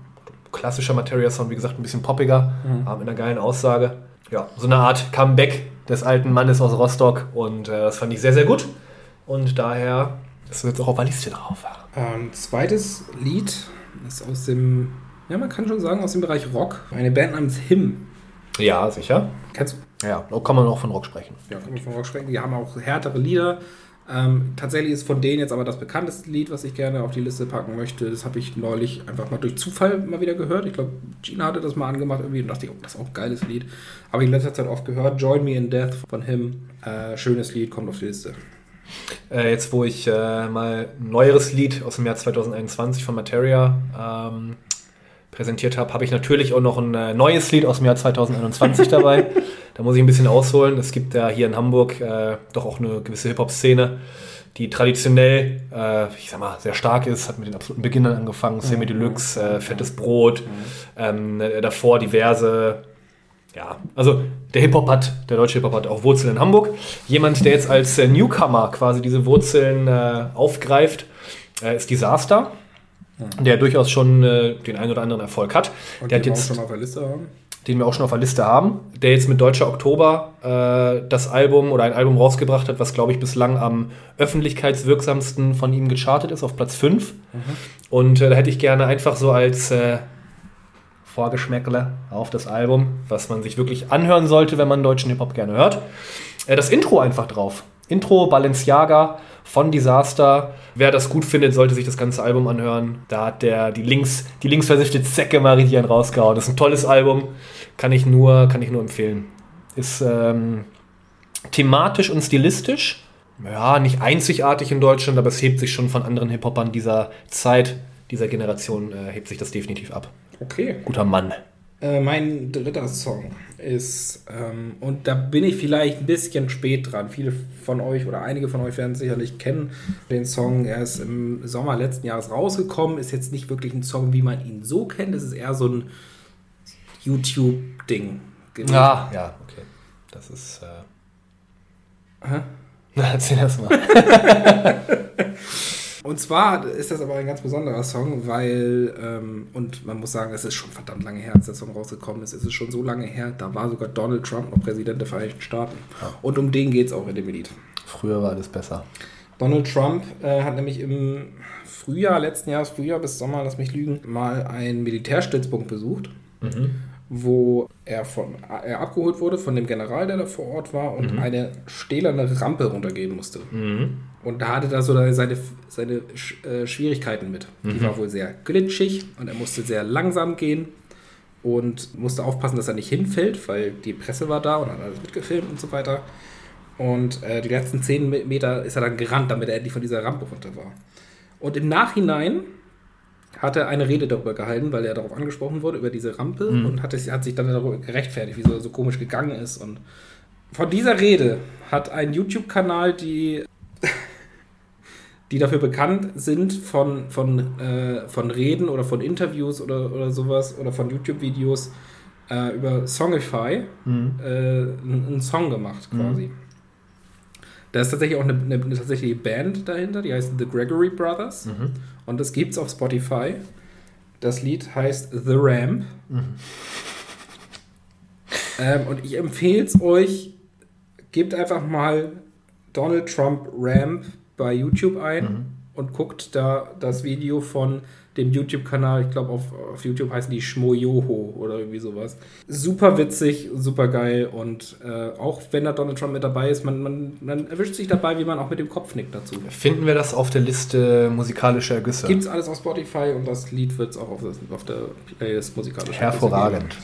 klassischer Materia-Sound, wie gesagt, ein bisschen poppiger, aber mit einer geilen Aussage. Ja, so eine Art Comeback des alten Mannes aus Rostock und äh, das fand ich sehr, sehr gut. Und daher ist jetzt auch auf der Liste drauf. Ähm, zweites Lied ist aus dem, ja, man kann schon sagen, aus dem Bereich Rock. Eine Band namens Him. Ja, sicher. Kennst du? Ja, da kann man auch von Rock sprechen. Ja, kann man von Rock sprechen. Die haben auch härtere Lieder. Ähm, tatsächlich ist von denen jetzt aber das bekannteste Lied, was ich gerne auf die Liste packen möchte. Das habe ich neulich einfach mal durch Zufall mal wieder gehört. Ich glaube, Gina hatte das mal angemacht irgendwie und dachte ich, oh, das ist auch ein geiles Lied. Habe ich in letzter Zeit oft gehört. Join Me in Death von Him. Äh, schönes Lied, kommt auf die Liste. Äh, jetzt, wo ich äh, mal ein neueres Lied aus dem Jahr 2021 von Materia ähm, präsentiert habe, habe ich natürlich auch noch ein äh, neues Lied aus dem Jahr 2021 dabei. <laughs> Da muss ich ein bisschen ausholen. Es gibt ja hier in Hamburg äh, doch auch eine gewisse Hip-Hop-Szene, die traditionell, äh, ich sag mal, sehr stark ist, hat mit den absoluten Beginnern angefangen, Semi Deluxe, äh, Fettes Brot, ähm, äh, davor diverse, ja, also der Hip-Hop hat, der deutsche Hip-Hop hat auch Wurzeln in Hamburg. Jemand, der jetzt als äh, Newcomer quasi diese Wurzeln aufgreift, ist Disaster. Der durchaus schon äh, den einen oder anderen Erfolg hat. Und der die hat wir auch jetzt schon auf der Liste haben. den wir auch schon auf der Liste haben, der jetzt mit Deutscher Oktober äh, das Album oder ein Album rausgebracht hat, was, glaube ich, bislang am öffentlichkeitswirksamsten von ihm gechartet ist, auf Platz 5. Und äh, da hätte ich gerne einfach so als äh, Vorgeschmäckle auf das Album, was man sich wirklich anhören sollte, wenn man deutschen Hip-Hop gerne hört, äh, das Intro einfach drauf. Intro Balenciaga von Disaster. Wer das gut findet, sollte sich das ganze Album anhören. Da hat der die links, die linksversiffte Zecke einen rausgehauen. Das ist ein tolles Album. Kann ich nur, kann ich nur empfehlen. Ist ähm, thematisch und stilistisch. Ja, nicht einzigartig in Deutschland, aber es hebt sich schon von anderen Hip-Hopern dieser Zeit, dieser Generation, äh, hebt sich das definitiv ab. Okay. Guter Mann. Äh, mein dritter Song ist, ähm, und da bin ich vielleicht ein bisschen spät dran. Viele von euch oder einige von euch werden sicherlich kennen den Song. Er ist im Sommer letzten Jahres rausgekommen. Ist jetzt nicht wirklich ein Song, wie man ihn so kennt. Es ist eher so ein YouTube-Ding. Ja, ja, okay. Das ist. Äh... Hä? Na, <laughs> erzähl das mal. <laughs> <laughs> Und zwar ist das aber ein ganz besonderer Song, weil, ähm, und man muss sagen, es ist schon verdammt lange her, als der Song rausgekommen ist. Es ist schon so lange her, da war sogar Donald Trump noch Präsident der Vereinigten Staaten. Und um den geht es auch in dem Lied. Früher war das besser. Donald Trump äh, hat nämlich im Frühjahr, letzten Jahres Frühjahr bis Sommer, lass mich lügen, mal einen Militärstützpunkt besucht, wo er, von, er abgeholt wurde von dem General, der da vor Ort war und eine stählerne Rampe runtergehen musste. Und da hatte er so seine, seine äh, Schwierigkeiten mit. Die war wohl sehr glitschig und er musste sehr langsam gehen und musste aufpassen, dass er nicht hinfällt, weil die Presse war da und hat alles mitgefilmt und so weiter. Und äh, die letzten 10 Me- Meter ist er dann gerannt, damit er endlich von dieser Rampe runter war. Und im Nachhinein hat er eine Rede darüber gehalten, weil er darauf angesprochen wurde, über diese Rampe und hat, es, hat sich dann darüber gerechtfertigt, wieso er so komisch gegangen ist. Und von dieser Rede hat ein YouTube-Kanal, die, die dafür bekannt sind, von, von, äh, von Reden oder von Interviews oder, oder sowas oder von YouTube-Videos äh, über Songify äh, einen einen Song gemacht quasi. Da ist tatsächlich auch eine, eine, eine tatsächliche Band dahinter, die heißt The Gregory Brothers. Und das gibt's auf Spotify. Das Lied heißt The Ramp. Ähm, und ich empfehle es euch, gebt einfach mal Donald Trump Ramp bei YouTube ein und guckt da das Video von dem YouTube-Kanal, ich glaube auf, auf YouTube heißen die Schmoyoho oder irgendwie sowas. Super witzig, super geil und äh, auch wenn da Donald Trump mit dabei ist, man, man, man erwischt sich dabei, wie man auch mit dem Kopf nickt dazu. Finden wir das auf der Liste musikalischer Ergüsse? Gibt's alles auf Spotify und das Lied wird es auch auf, das, auf der Playlist musikalisch. Hervorragend.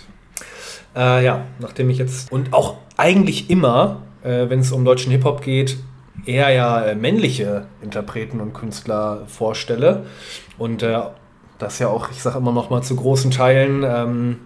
Äh, ja, nachdem ich jetzt und auch eigentlich immer, äh, wenn es um deutschen Hip-Hop geht, eher ja äh, männliche Interpreten und Künstler vorstelle. Und äh, das ja auch, ich sage immer noch mal zu großen Teilen, ähm,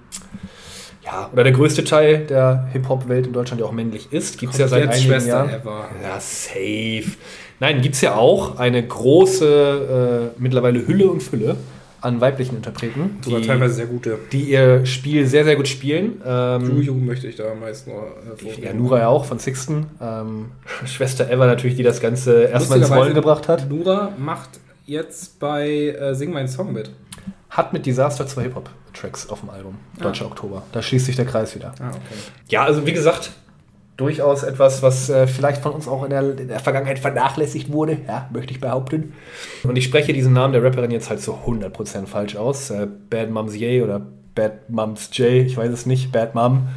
ja, oder der größte Teil der Hip-Hop-Welt in Deutschland ja auch männlich ist, gibt es ja seit einigen Schwester Jahren. ever. Ja, safe. Nein, gibt es ja auch eine große, äh, mittlerweile Hülle und Fülle an weiblichen Interpreten, Sogar die, teilweise sehr gute. die ihr Spiel sehr, sehr gut spielen. Ähm, Juju möchte ich da am meisten hervorheben. ja, Nura ja auch von Sixten. Ähm, <laughs> Schwester Eva natürlich, die das Ganze erstmal ins Rollen gebracht hat. Nura macht jetzt bei äh, Sing Mein Song mit. Hat mit Disaster zwei Hip-Hop-Tracks auf dem Album. Deutscher Oktober. Da schließt sich der Kreis wieder. Ah, okay. Ja, also wie gesagt, durchaus etwas, was äh, vielleicht von uns auch in der, in der Vergangenheit vernachlässigt wurde, ja, möchte ich behaupten. Und ich spreche diesen Namen der Rapperin jetzt halt zu 100% falsch aus. Äh, Bad Moms Ye oder Bad Moms J, ich weiß es nicht, Bad Mom,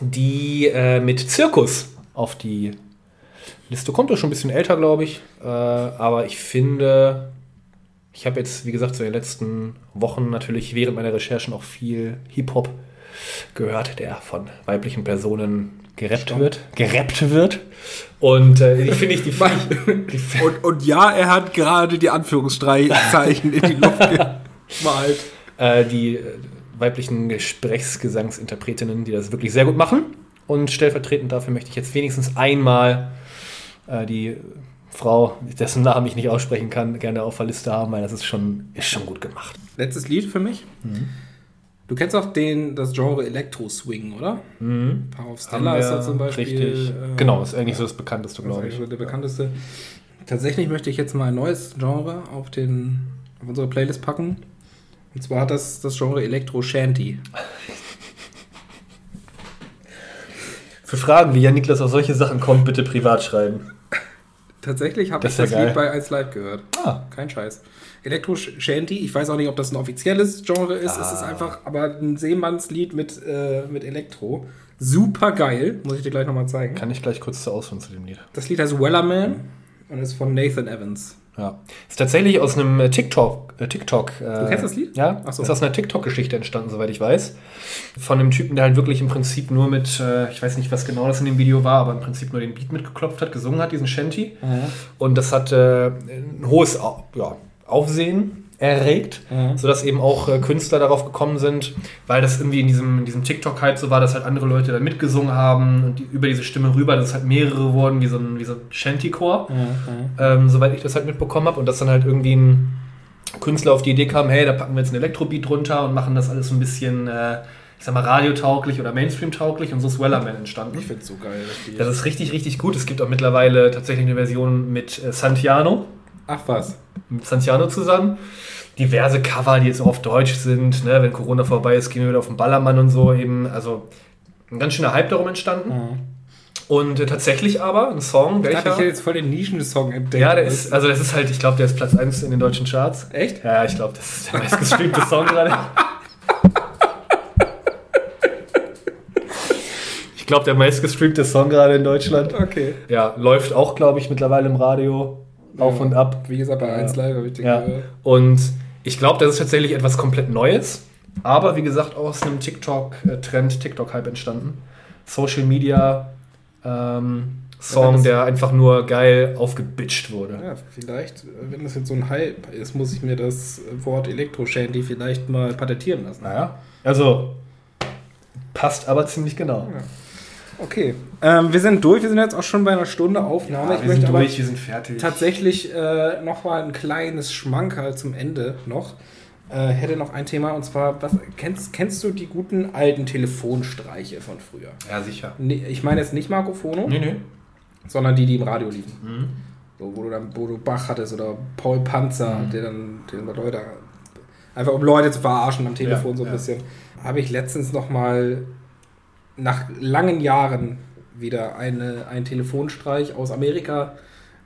die äh, mit Zirkus auf die Liste kommt ja schon ein bisschen älter, glaube ich. Äh, aber ich finde, ich habe jetzt, wie gesagt, in den letzten Wochen natürlich während meiner Recherchen auch viel Hip-Hop gehört, der von weiblichen Personen gerappt wird. Gerappt wird. Und äh, die finde ich, die, <laughs> find ich- Und, und ja, er hat gerade die Anführungszeichen in die Luft <laughs> gemalt. äh, die äh, weiblichen Gesprächsgesangsinterpretinnen, die das wirklich sehr gut machen. Und stellvertretend dafür möchte ich jetzt wenigstens einmal äh, die Frau, dessen Namen ich nicht aussprechen kann, gerne auf der Liste haben, weil das ist schon, ist schon gut gemacht. Letztes Lied für mich. Du kennst auch den, das Genre Elektro-Swing, oder? Mhm. Power of Stella ist da zum Beispiel. Richtig. äh, genau, ist eigentlich so das bekannteste, glaube ich. der bekannteste. Tatsächlich möchte ich jetzt mal ein neues Genre auf, den, auf unsere Playlist packen. Und zwar hat das das Genre Electro Shanty. <laughs> Für Fragen, wie Jan Niklas auf solche Sachen kommt, bitte privat schreiben. Tatsächlich habe ich ja das Lied geil. bei 1 Live gehört. Ah, Kein Scheiß. Electro Shanty, ich weiß auch nicht, ob das ein offizielles Genre ist. Es ist Ah. einfach aber ein Seemannslied mit, äh, mit Elektro. Super geil, muss ich dir gleich nochmal zeigen. kann ich gleich kurz zur Ausführung zu dem Lied. Das Lied heißt Wellerman und ist von Nathan Evans. Ja. Ist tatsächlich aus einem äh, TikTok. Äh, TikTok äh, Du kennst das Lied? Ja. Ach so. Ist aus einer TikTok-Geschichte entstanden, soweit ich weiß. Von einem Typen, der halt wirklich im Prinzip nur mit, äh, ich weiß nicht, was genau das in dem Video war, aber im Prinzip nur den Beat mitgeklopft hat, gesungen hat, diesen Shanty. Und das hat äh, ein hohes ja, Aufsehen erregt, Mhm. sodass eben auch äh, Künstler darauf gekommen sind, weil das irgendwie in diesem, in diesem TikTok halt so war, dass halt andere Leute da mitgesungen haben und die, über diese Stimme rüber, dass es halt mehrere wurden, wie so ein, wie so ein Shanty-Chor ähm, soweit ich das halt mitbekommen habe. Und dass dann halt irgendwie ein Künstler auf die Idee kam, hey, da packen wir jetzt ein Elektrobeat drunter und machen das alles so ein bisschen, äh, ich sag mal, radiotauglich oder Mainstream-tauglich und so ist Wellerman entstanden. Ich finde es so geil. Das. Das ist richtig, richtig gut. Es gibt auch mittlerweile tatsächlich eine Version mit äh, Santiano, Ach was. mit Santiano zusammen. Diverse Cover, die jetzt auch auf Deutsch sind. Ne? Wenn Corona vorbei ist, gehen wir wieder auf den Ballermann und so eben. Also ein ganz schöner Hype darum entstanden. Und äh, tatsächlich aber ein Song, Ich dachte, ich welcher... jetzt voll den Nischen-Song entdeckt. Ja, der ist, also das ist halt, ich glaube, der ist Platz 1 in den deutschen Charts. Echt? Ja, ich glaube, das ist der meistgestreamte Song gerade. Ich glaube, der meistgestreamte Song gerade in Deutschland. Okay. Ja, läuft auch, glaube ich, mittlerweile im Radio auf Ja. und ab. Wie gesagt, bei Ja. 1 Live habe ich den Ja. gehört. Und ich glaube, das ist tatsächlich etwas komplett Neues. Aber wie gesagt, aus einem TikTok-Trend, TikTok-Hype entstanden. Social Media ähm, Song, der einfach nur geil aufgebitcht wurde. Ja, vielleicht, wenn das jetzt so ein Hype ist, muss ich mir das Wort Elektro-Shanty vielleicht mal patentieren lassen. Naja, also passt aber ziemlich genau. Okay. Ähm, wir sind durch, wir sind jetzt auch schon bei einer Stunde Aufnahme. ich möchte aber wir sind fertig. tatsächlich äh, noch mal ein kleines Schmankerl zum Ende noch. Äh, hätte noch ein Thema und zwar, was, kennst, kennst du die guten alten Telefonstreiche von früher? Ja, sicher. Nee, ich meine jetzt nicht Marco Fono, Nee, nee. sondern die, die im Radio liefen. Mhm. So, wo du dann Bodo Bach hattest oder Paul Panzer, der dann, der dann Leute, einfach um Leute zu verarschen am Telefon Ja, so ein ja. bisschen, habe ich letztens noch mal nach langen Jahren wieder eine, einen Telefonstreich aus Amerika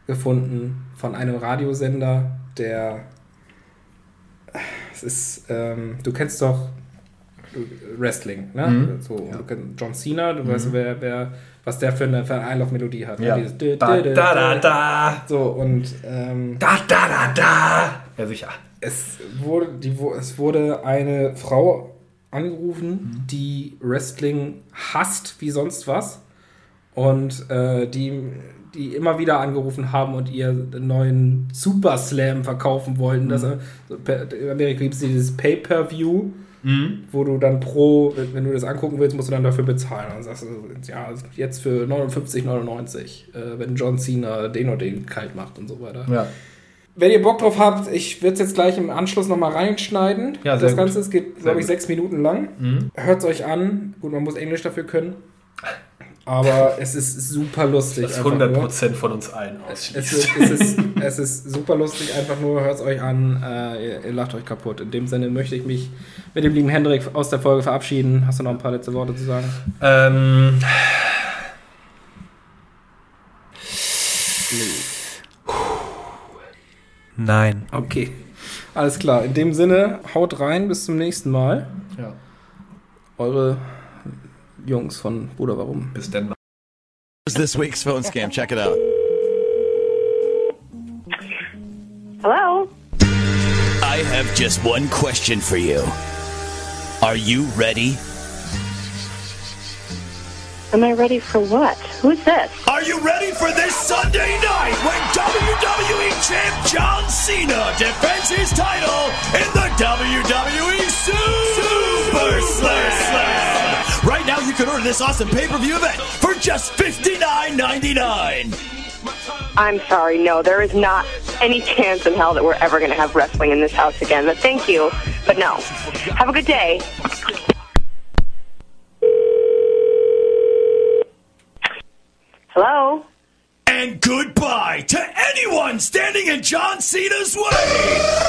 gefunden von einem Radiosender, der es ist, ähm, du kennst doch Wrestling, ne? Mhm. So, Ja. John Cena, du weißt, wer, wer, was der für eine, für eine Einlaufmelodie hat. ne? Ja. Dü- Da, da, da, da. so, und ähm, Da, da, da, da. Ja, sicher. es, wurde, die, es wurde eine Frau angerufen, die Wrestling hasst wie sonst was. Und äh, die, die immer wieder angerufen haben und ihr neuen Super Slam verkaufen wollten. Das, äh, in Amerika gibt es dieses Pay-Per-View, wo du dann pro, wenn du das angucken willst, musst du dann dafür bezahlen. Und sagst du, ja, jetzt für 59,99, äh, wenn John Cena den und den kalt macht und so weiter. Ja. Wenn ihr Bock drauf habt, ich werde es jetzt gleich im Anschluss nochmal reinschneiden. Ja, sehr das Ganze gut. es geht, glaube ich, sechs Minuten lang. Mhm. Hört es euch an. Gut, man muss Englisch dafür können. Aber <laughs> es ist super lustig. Das einfach nur. 100% von uns allen Es ausschließt. ist, es, ist, es ist super lustig, einfach nur hört es euch an, äh, ihr, ihr lacht euch kaputt. In dem Sinne möchte ich mich mit dem lieben Hendrik aus der Folge verabschieden. Hast du noch ein paar letzte Worte zu sagen? Ähm, Nein. Okay. Alles klar. In dem Sinne, haut rein, bis zum nächsten Mal. Ja. Eure Jungs von Bruder, warum? Bis dann. This week's phone scam. Check it out. Hello. I have just one question for you. Are you ready? Am I ready for what? Who's this? Are you ready for this Sunday night when WWE Champ John Cena defends his title in the WWE Super Slam? Right now, you can order this awesome pay-per-view event for just $59.99. I'm sorry, no, there is not any chance in hell that we're ever going to have wrestling in this house again. But thank you, but no. Have a good day. Hello? And goodbye to anyone standing in John Cena's way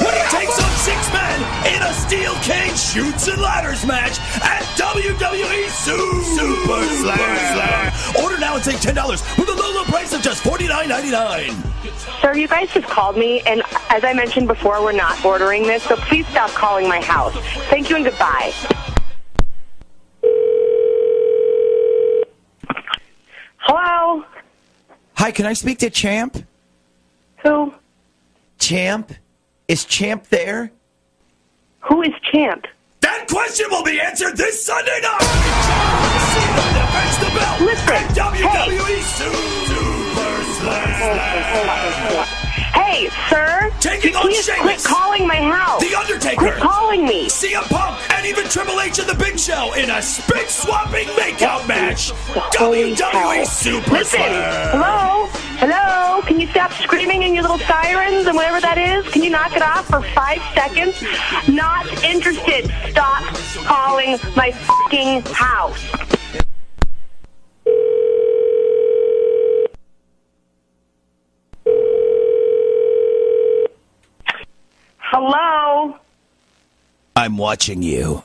when he takes on six men in a steel cage shoots and ladders match at WWE Su- Super Slam. Order now and save ten dollars with a low, low price of just forty nine ninety nine. Sir, you guys just called me, and as I mentioned before, we're not ordering this, so please stop calling my house. Thank you and goodbye. Hello? Hi, can I speak to Champ? Who? Champ? Is Champ there? Who is Champ? That question will be answered this Sunday night. John Cena defends the belt Listen, WWE Super Slam. Hey, sir! Taking on Please quit calling my house! The Undertaker. Quit calling me! CM Punk and even Triple H and the Big Show in a spit swapping makeout match. WWE hell. Super Listen, Slam. hello? Hello? Can you stop screaming in your little sirens and whatever that is? Can you knock it off for five seconds? Not interested. Stop calling my fucking house. Hello? I'm watching you.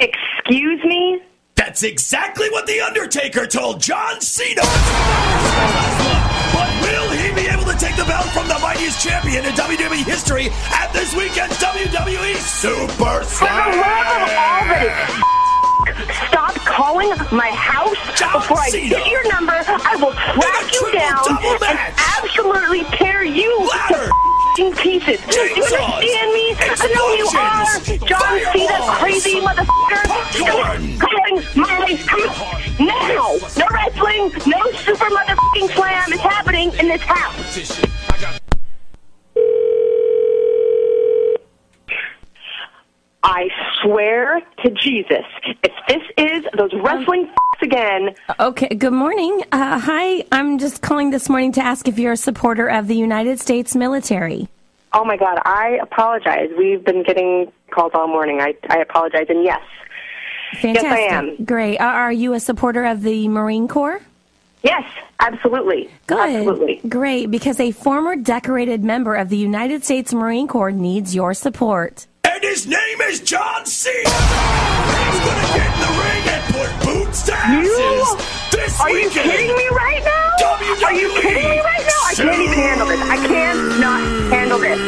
Excuse me? That's exactly what The Undertaker told John Cena. But will he be able to take the belt from the mightiest champion in WWE history at this weekend's WWE Super For the love of all that is Stop calling my house John before I Cena. get your number. I will track you down and absolutely tear you Ladder. to f***ing pieces. Do you understand me? I know you are, John Cena, Fireballs. crazy motherfucker. Calling my house now. No wrestling, no super motherfucking slam is happening in this house. I swear to Jesus, if this is those wrestling f- again, Okay, good morning. Uh, hi, I'm just calling this morning to ask if you're a supporter of the United States military. oh my God, I apologize. We've been getting calls all morning. I, I apologize. And yes, Fantastic. Yes, I am. Great. Uh, are you a supporter of the Marine Corps? yes, absolutely. Good. Absolutely. Great, because a former decorated member of the United States Marine Corps needs your support. And his name is John Cena. He's gonna get in the ring and put boots to asses this Are you kidding me right now? WWE Are you kidding me right now? I can't even handle this. I cannot handle this.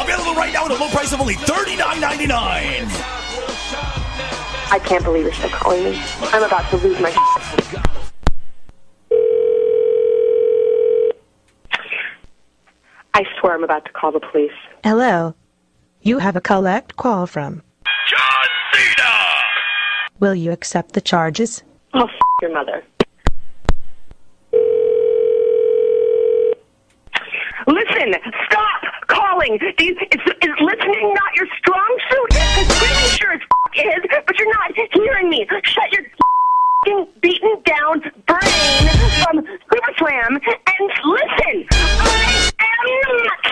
Available right now at a low price of only thirty-nine ninety-nine. I can't believe you're still calling me. I'm about to lose my shit. I swear I'm about to call the police. Hello. You have a collect call from. John Cena. Will you accept the charges? Oh, f- your mother. Listen, stop calling. Do you, is, is listening not your strong suit? Is, but you're not hearing me. Shut your beaten down brain from Super Slam and listen. I am not.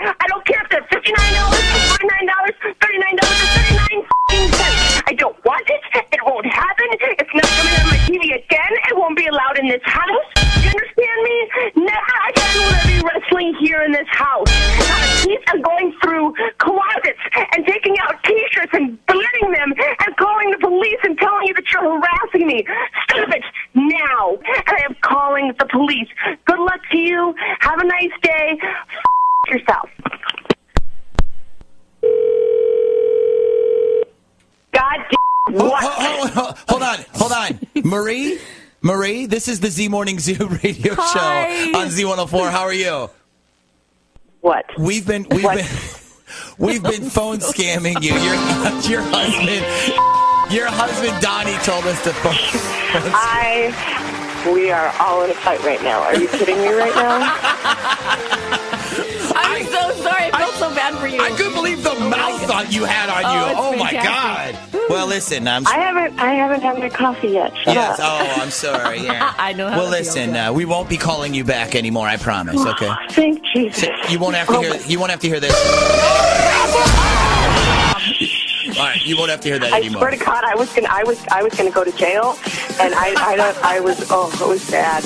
I don't care if they're fifty-nine dollars, forty-nine dollars, thirty-nine dollars, or thirty-nine f***ing cents. I don't want it. It won't happen. It's not coming on my TV again. It won't be allowed in this house. You understand me? Never again will there be wrestling here in this house. Not a piece of going through closets and taking out And burning them and calling the police and telling you that you're harassing me. Stop it now. And I am calling the police. Good luck to you. Have a nice day. F- yourself. God damn. What? Hold, hold, hold on, hold on. Marie? Marie, this is the Z Morning Zoo <laughs> radio Hi. show on Z104. How are you? What? We've been we've What? been <laughs> we've been <laughs> phone scamming you. Your your husband your husband Donnie told us to phone. phone <laughs> I. We are all in a fight right now. Are you kidding me right now? <laughs> I'm so sorry. I felt so bad for you. I couldn't believe the mouth on you had on you. Oh, Oh, my god. Well, listen, I'm I haven't. I haven't had my coffee yet. Shut Yes. up. Oh, I'm sorry. <laughs> Yeah. I know how Well, it feels, listen, uh, we won't be calling you back anymore. I promise. Okay. Thank Jesus. You won't have to Oh hear. my- You won't have to hear this. <laughs> All right. You won't have to hear that I anymore. swear to God, I was gonna. I was. I was gonna go to jail, and I. I don't. I was. Oh, it was bad.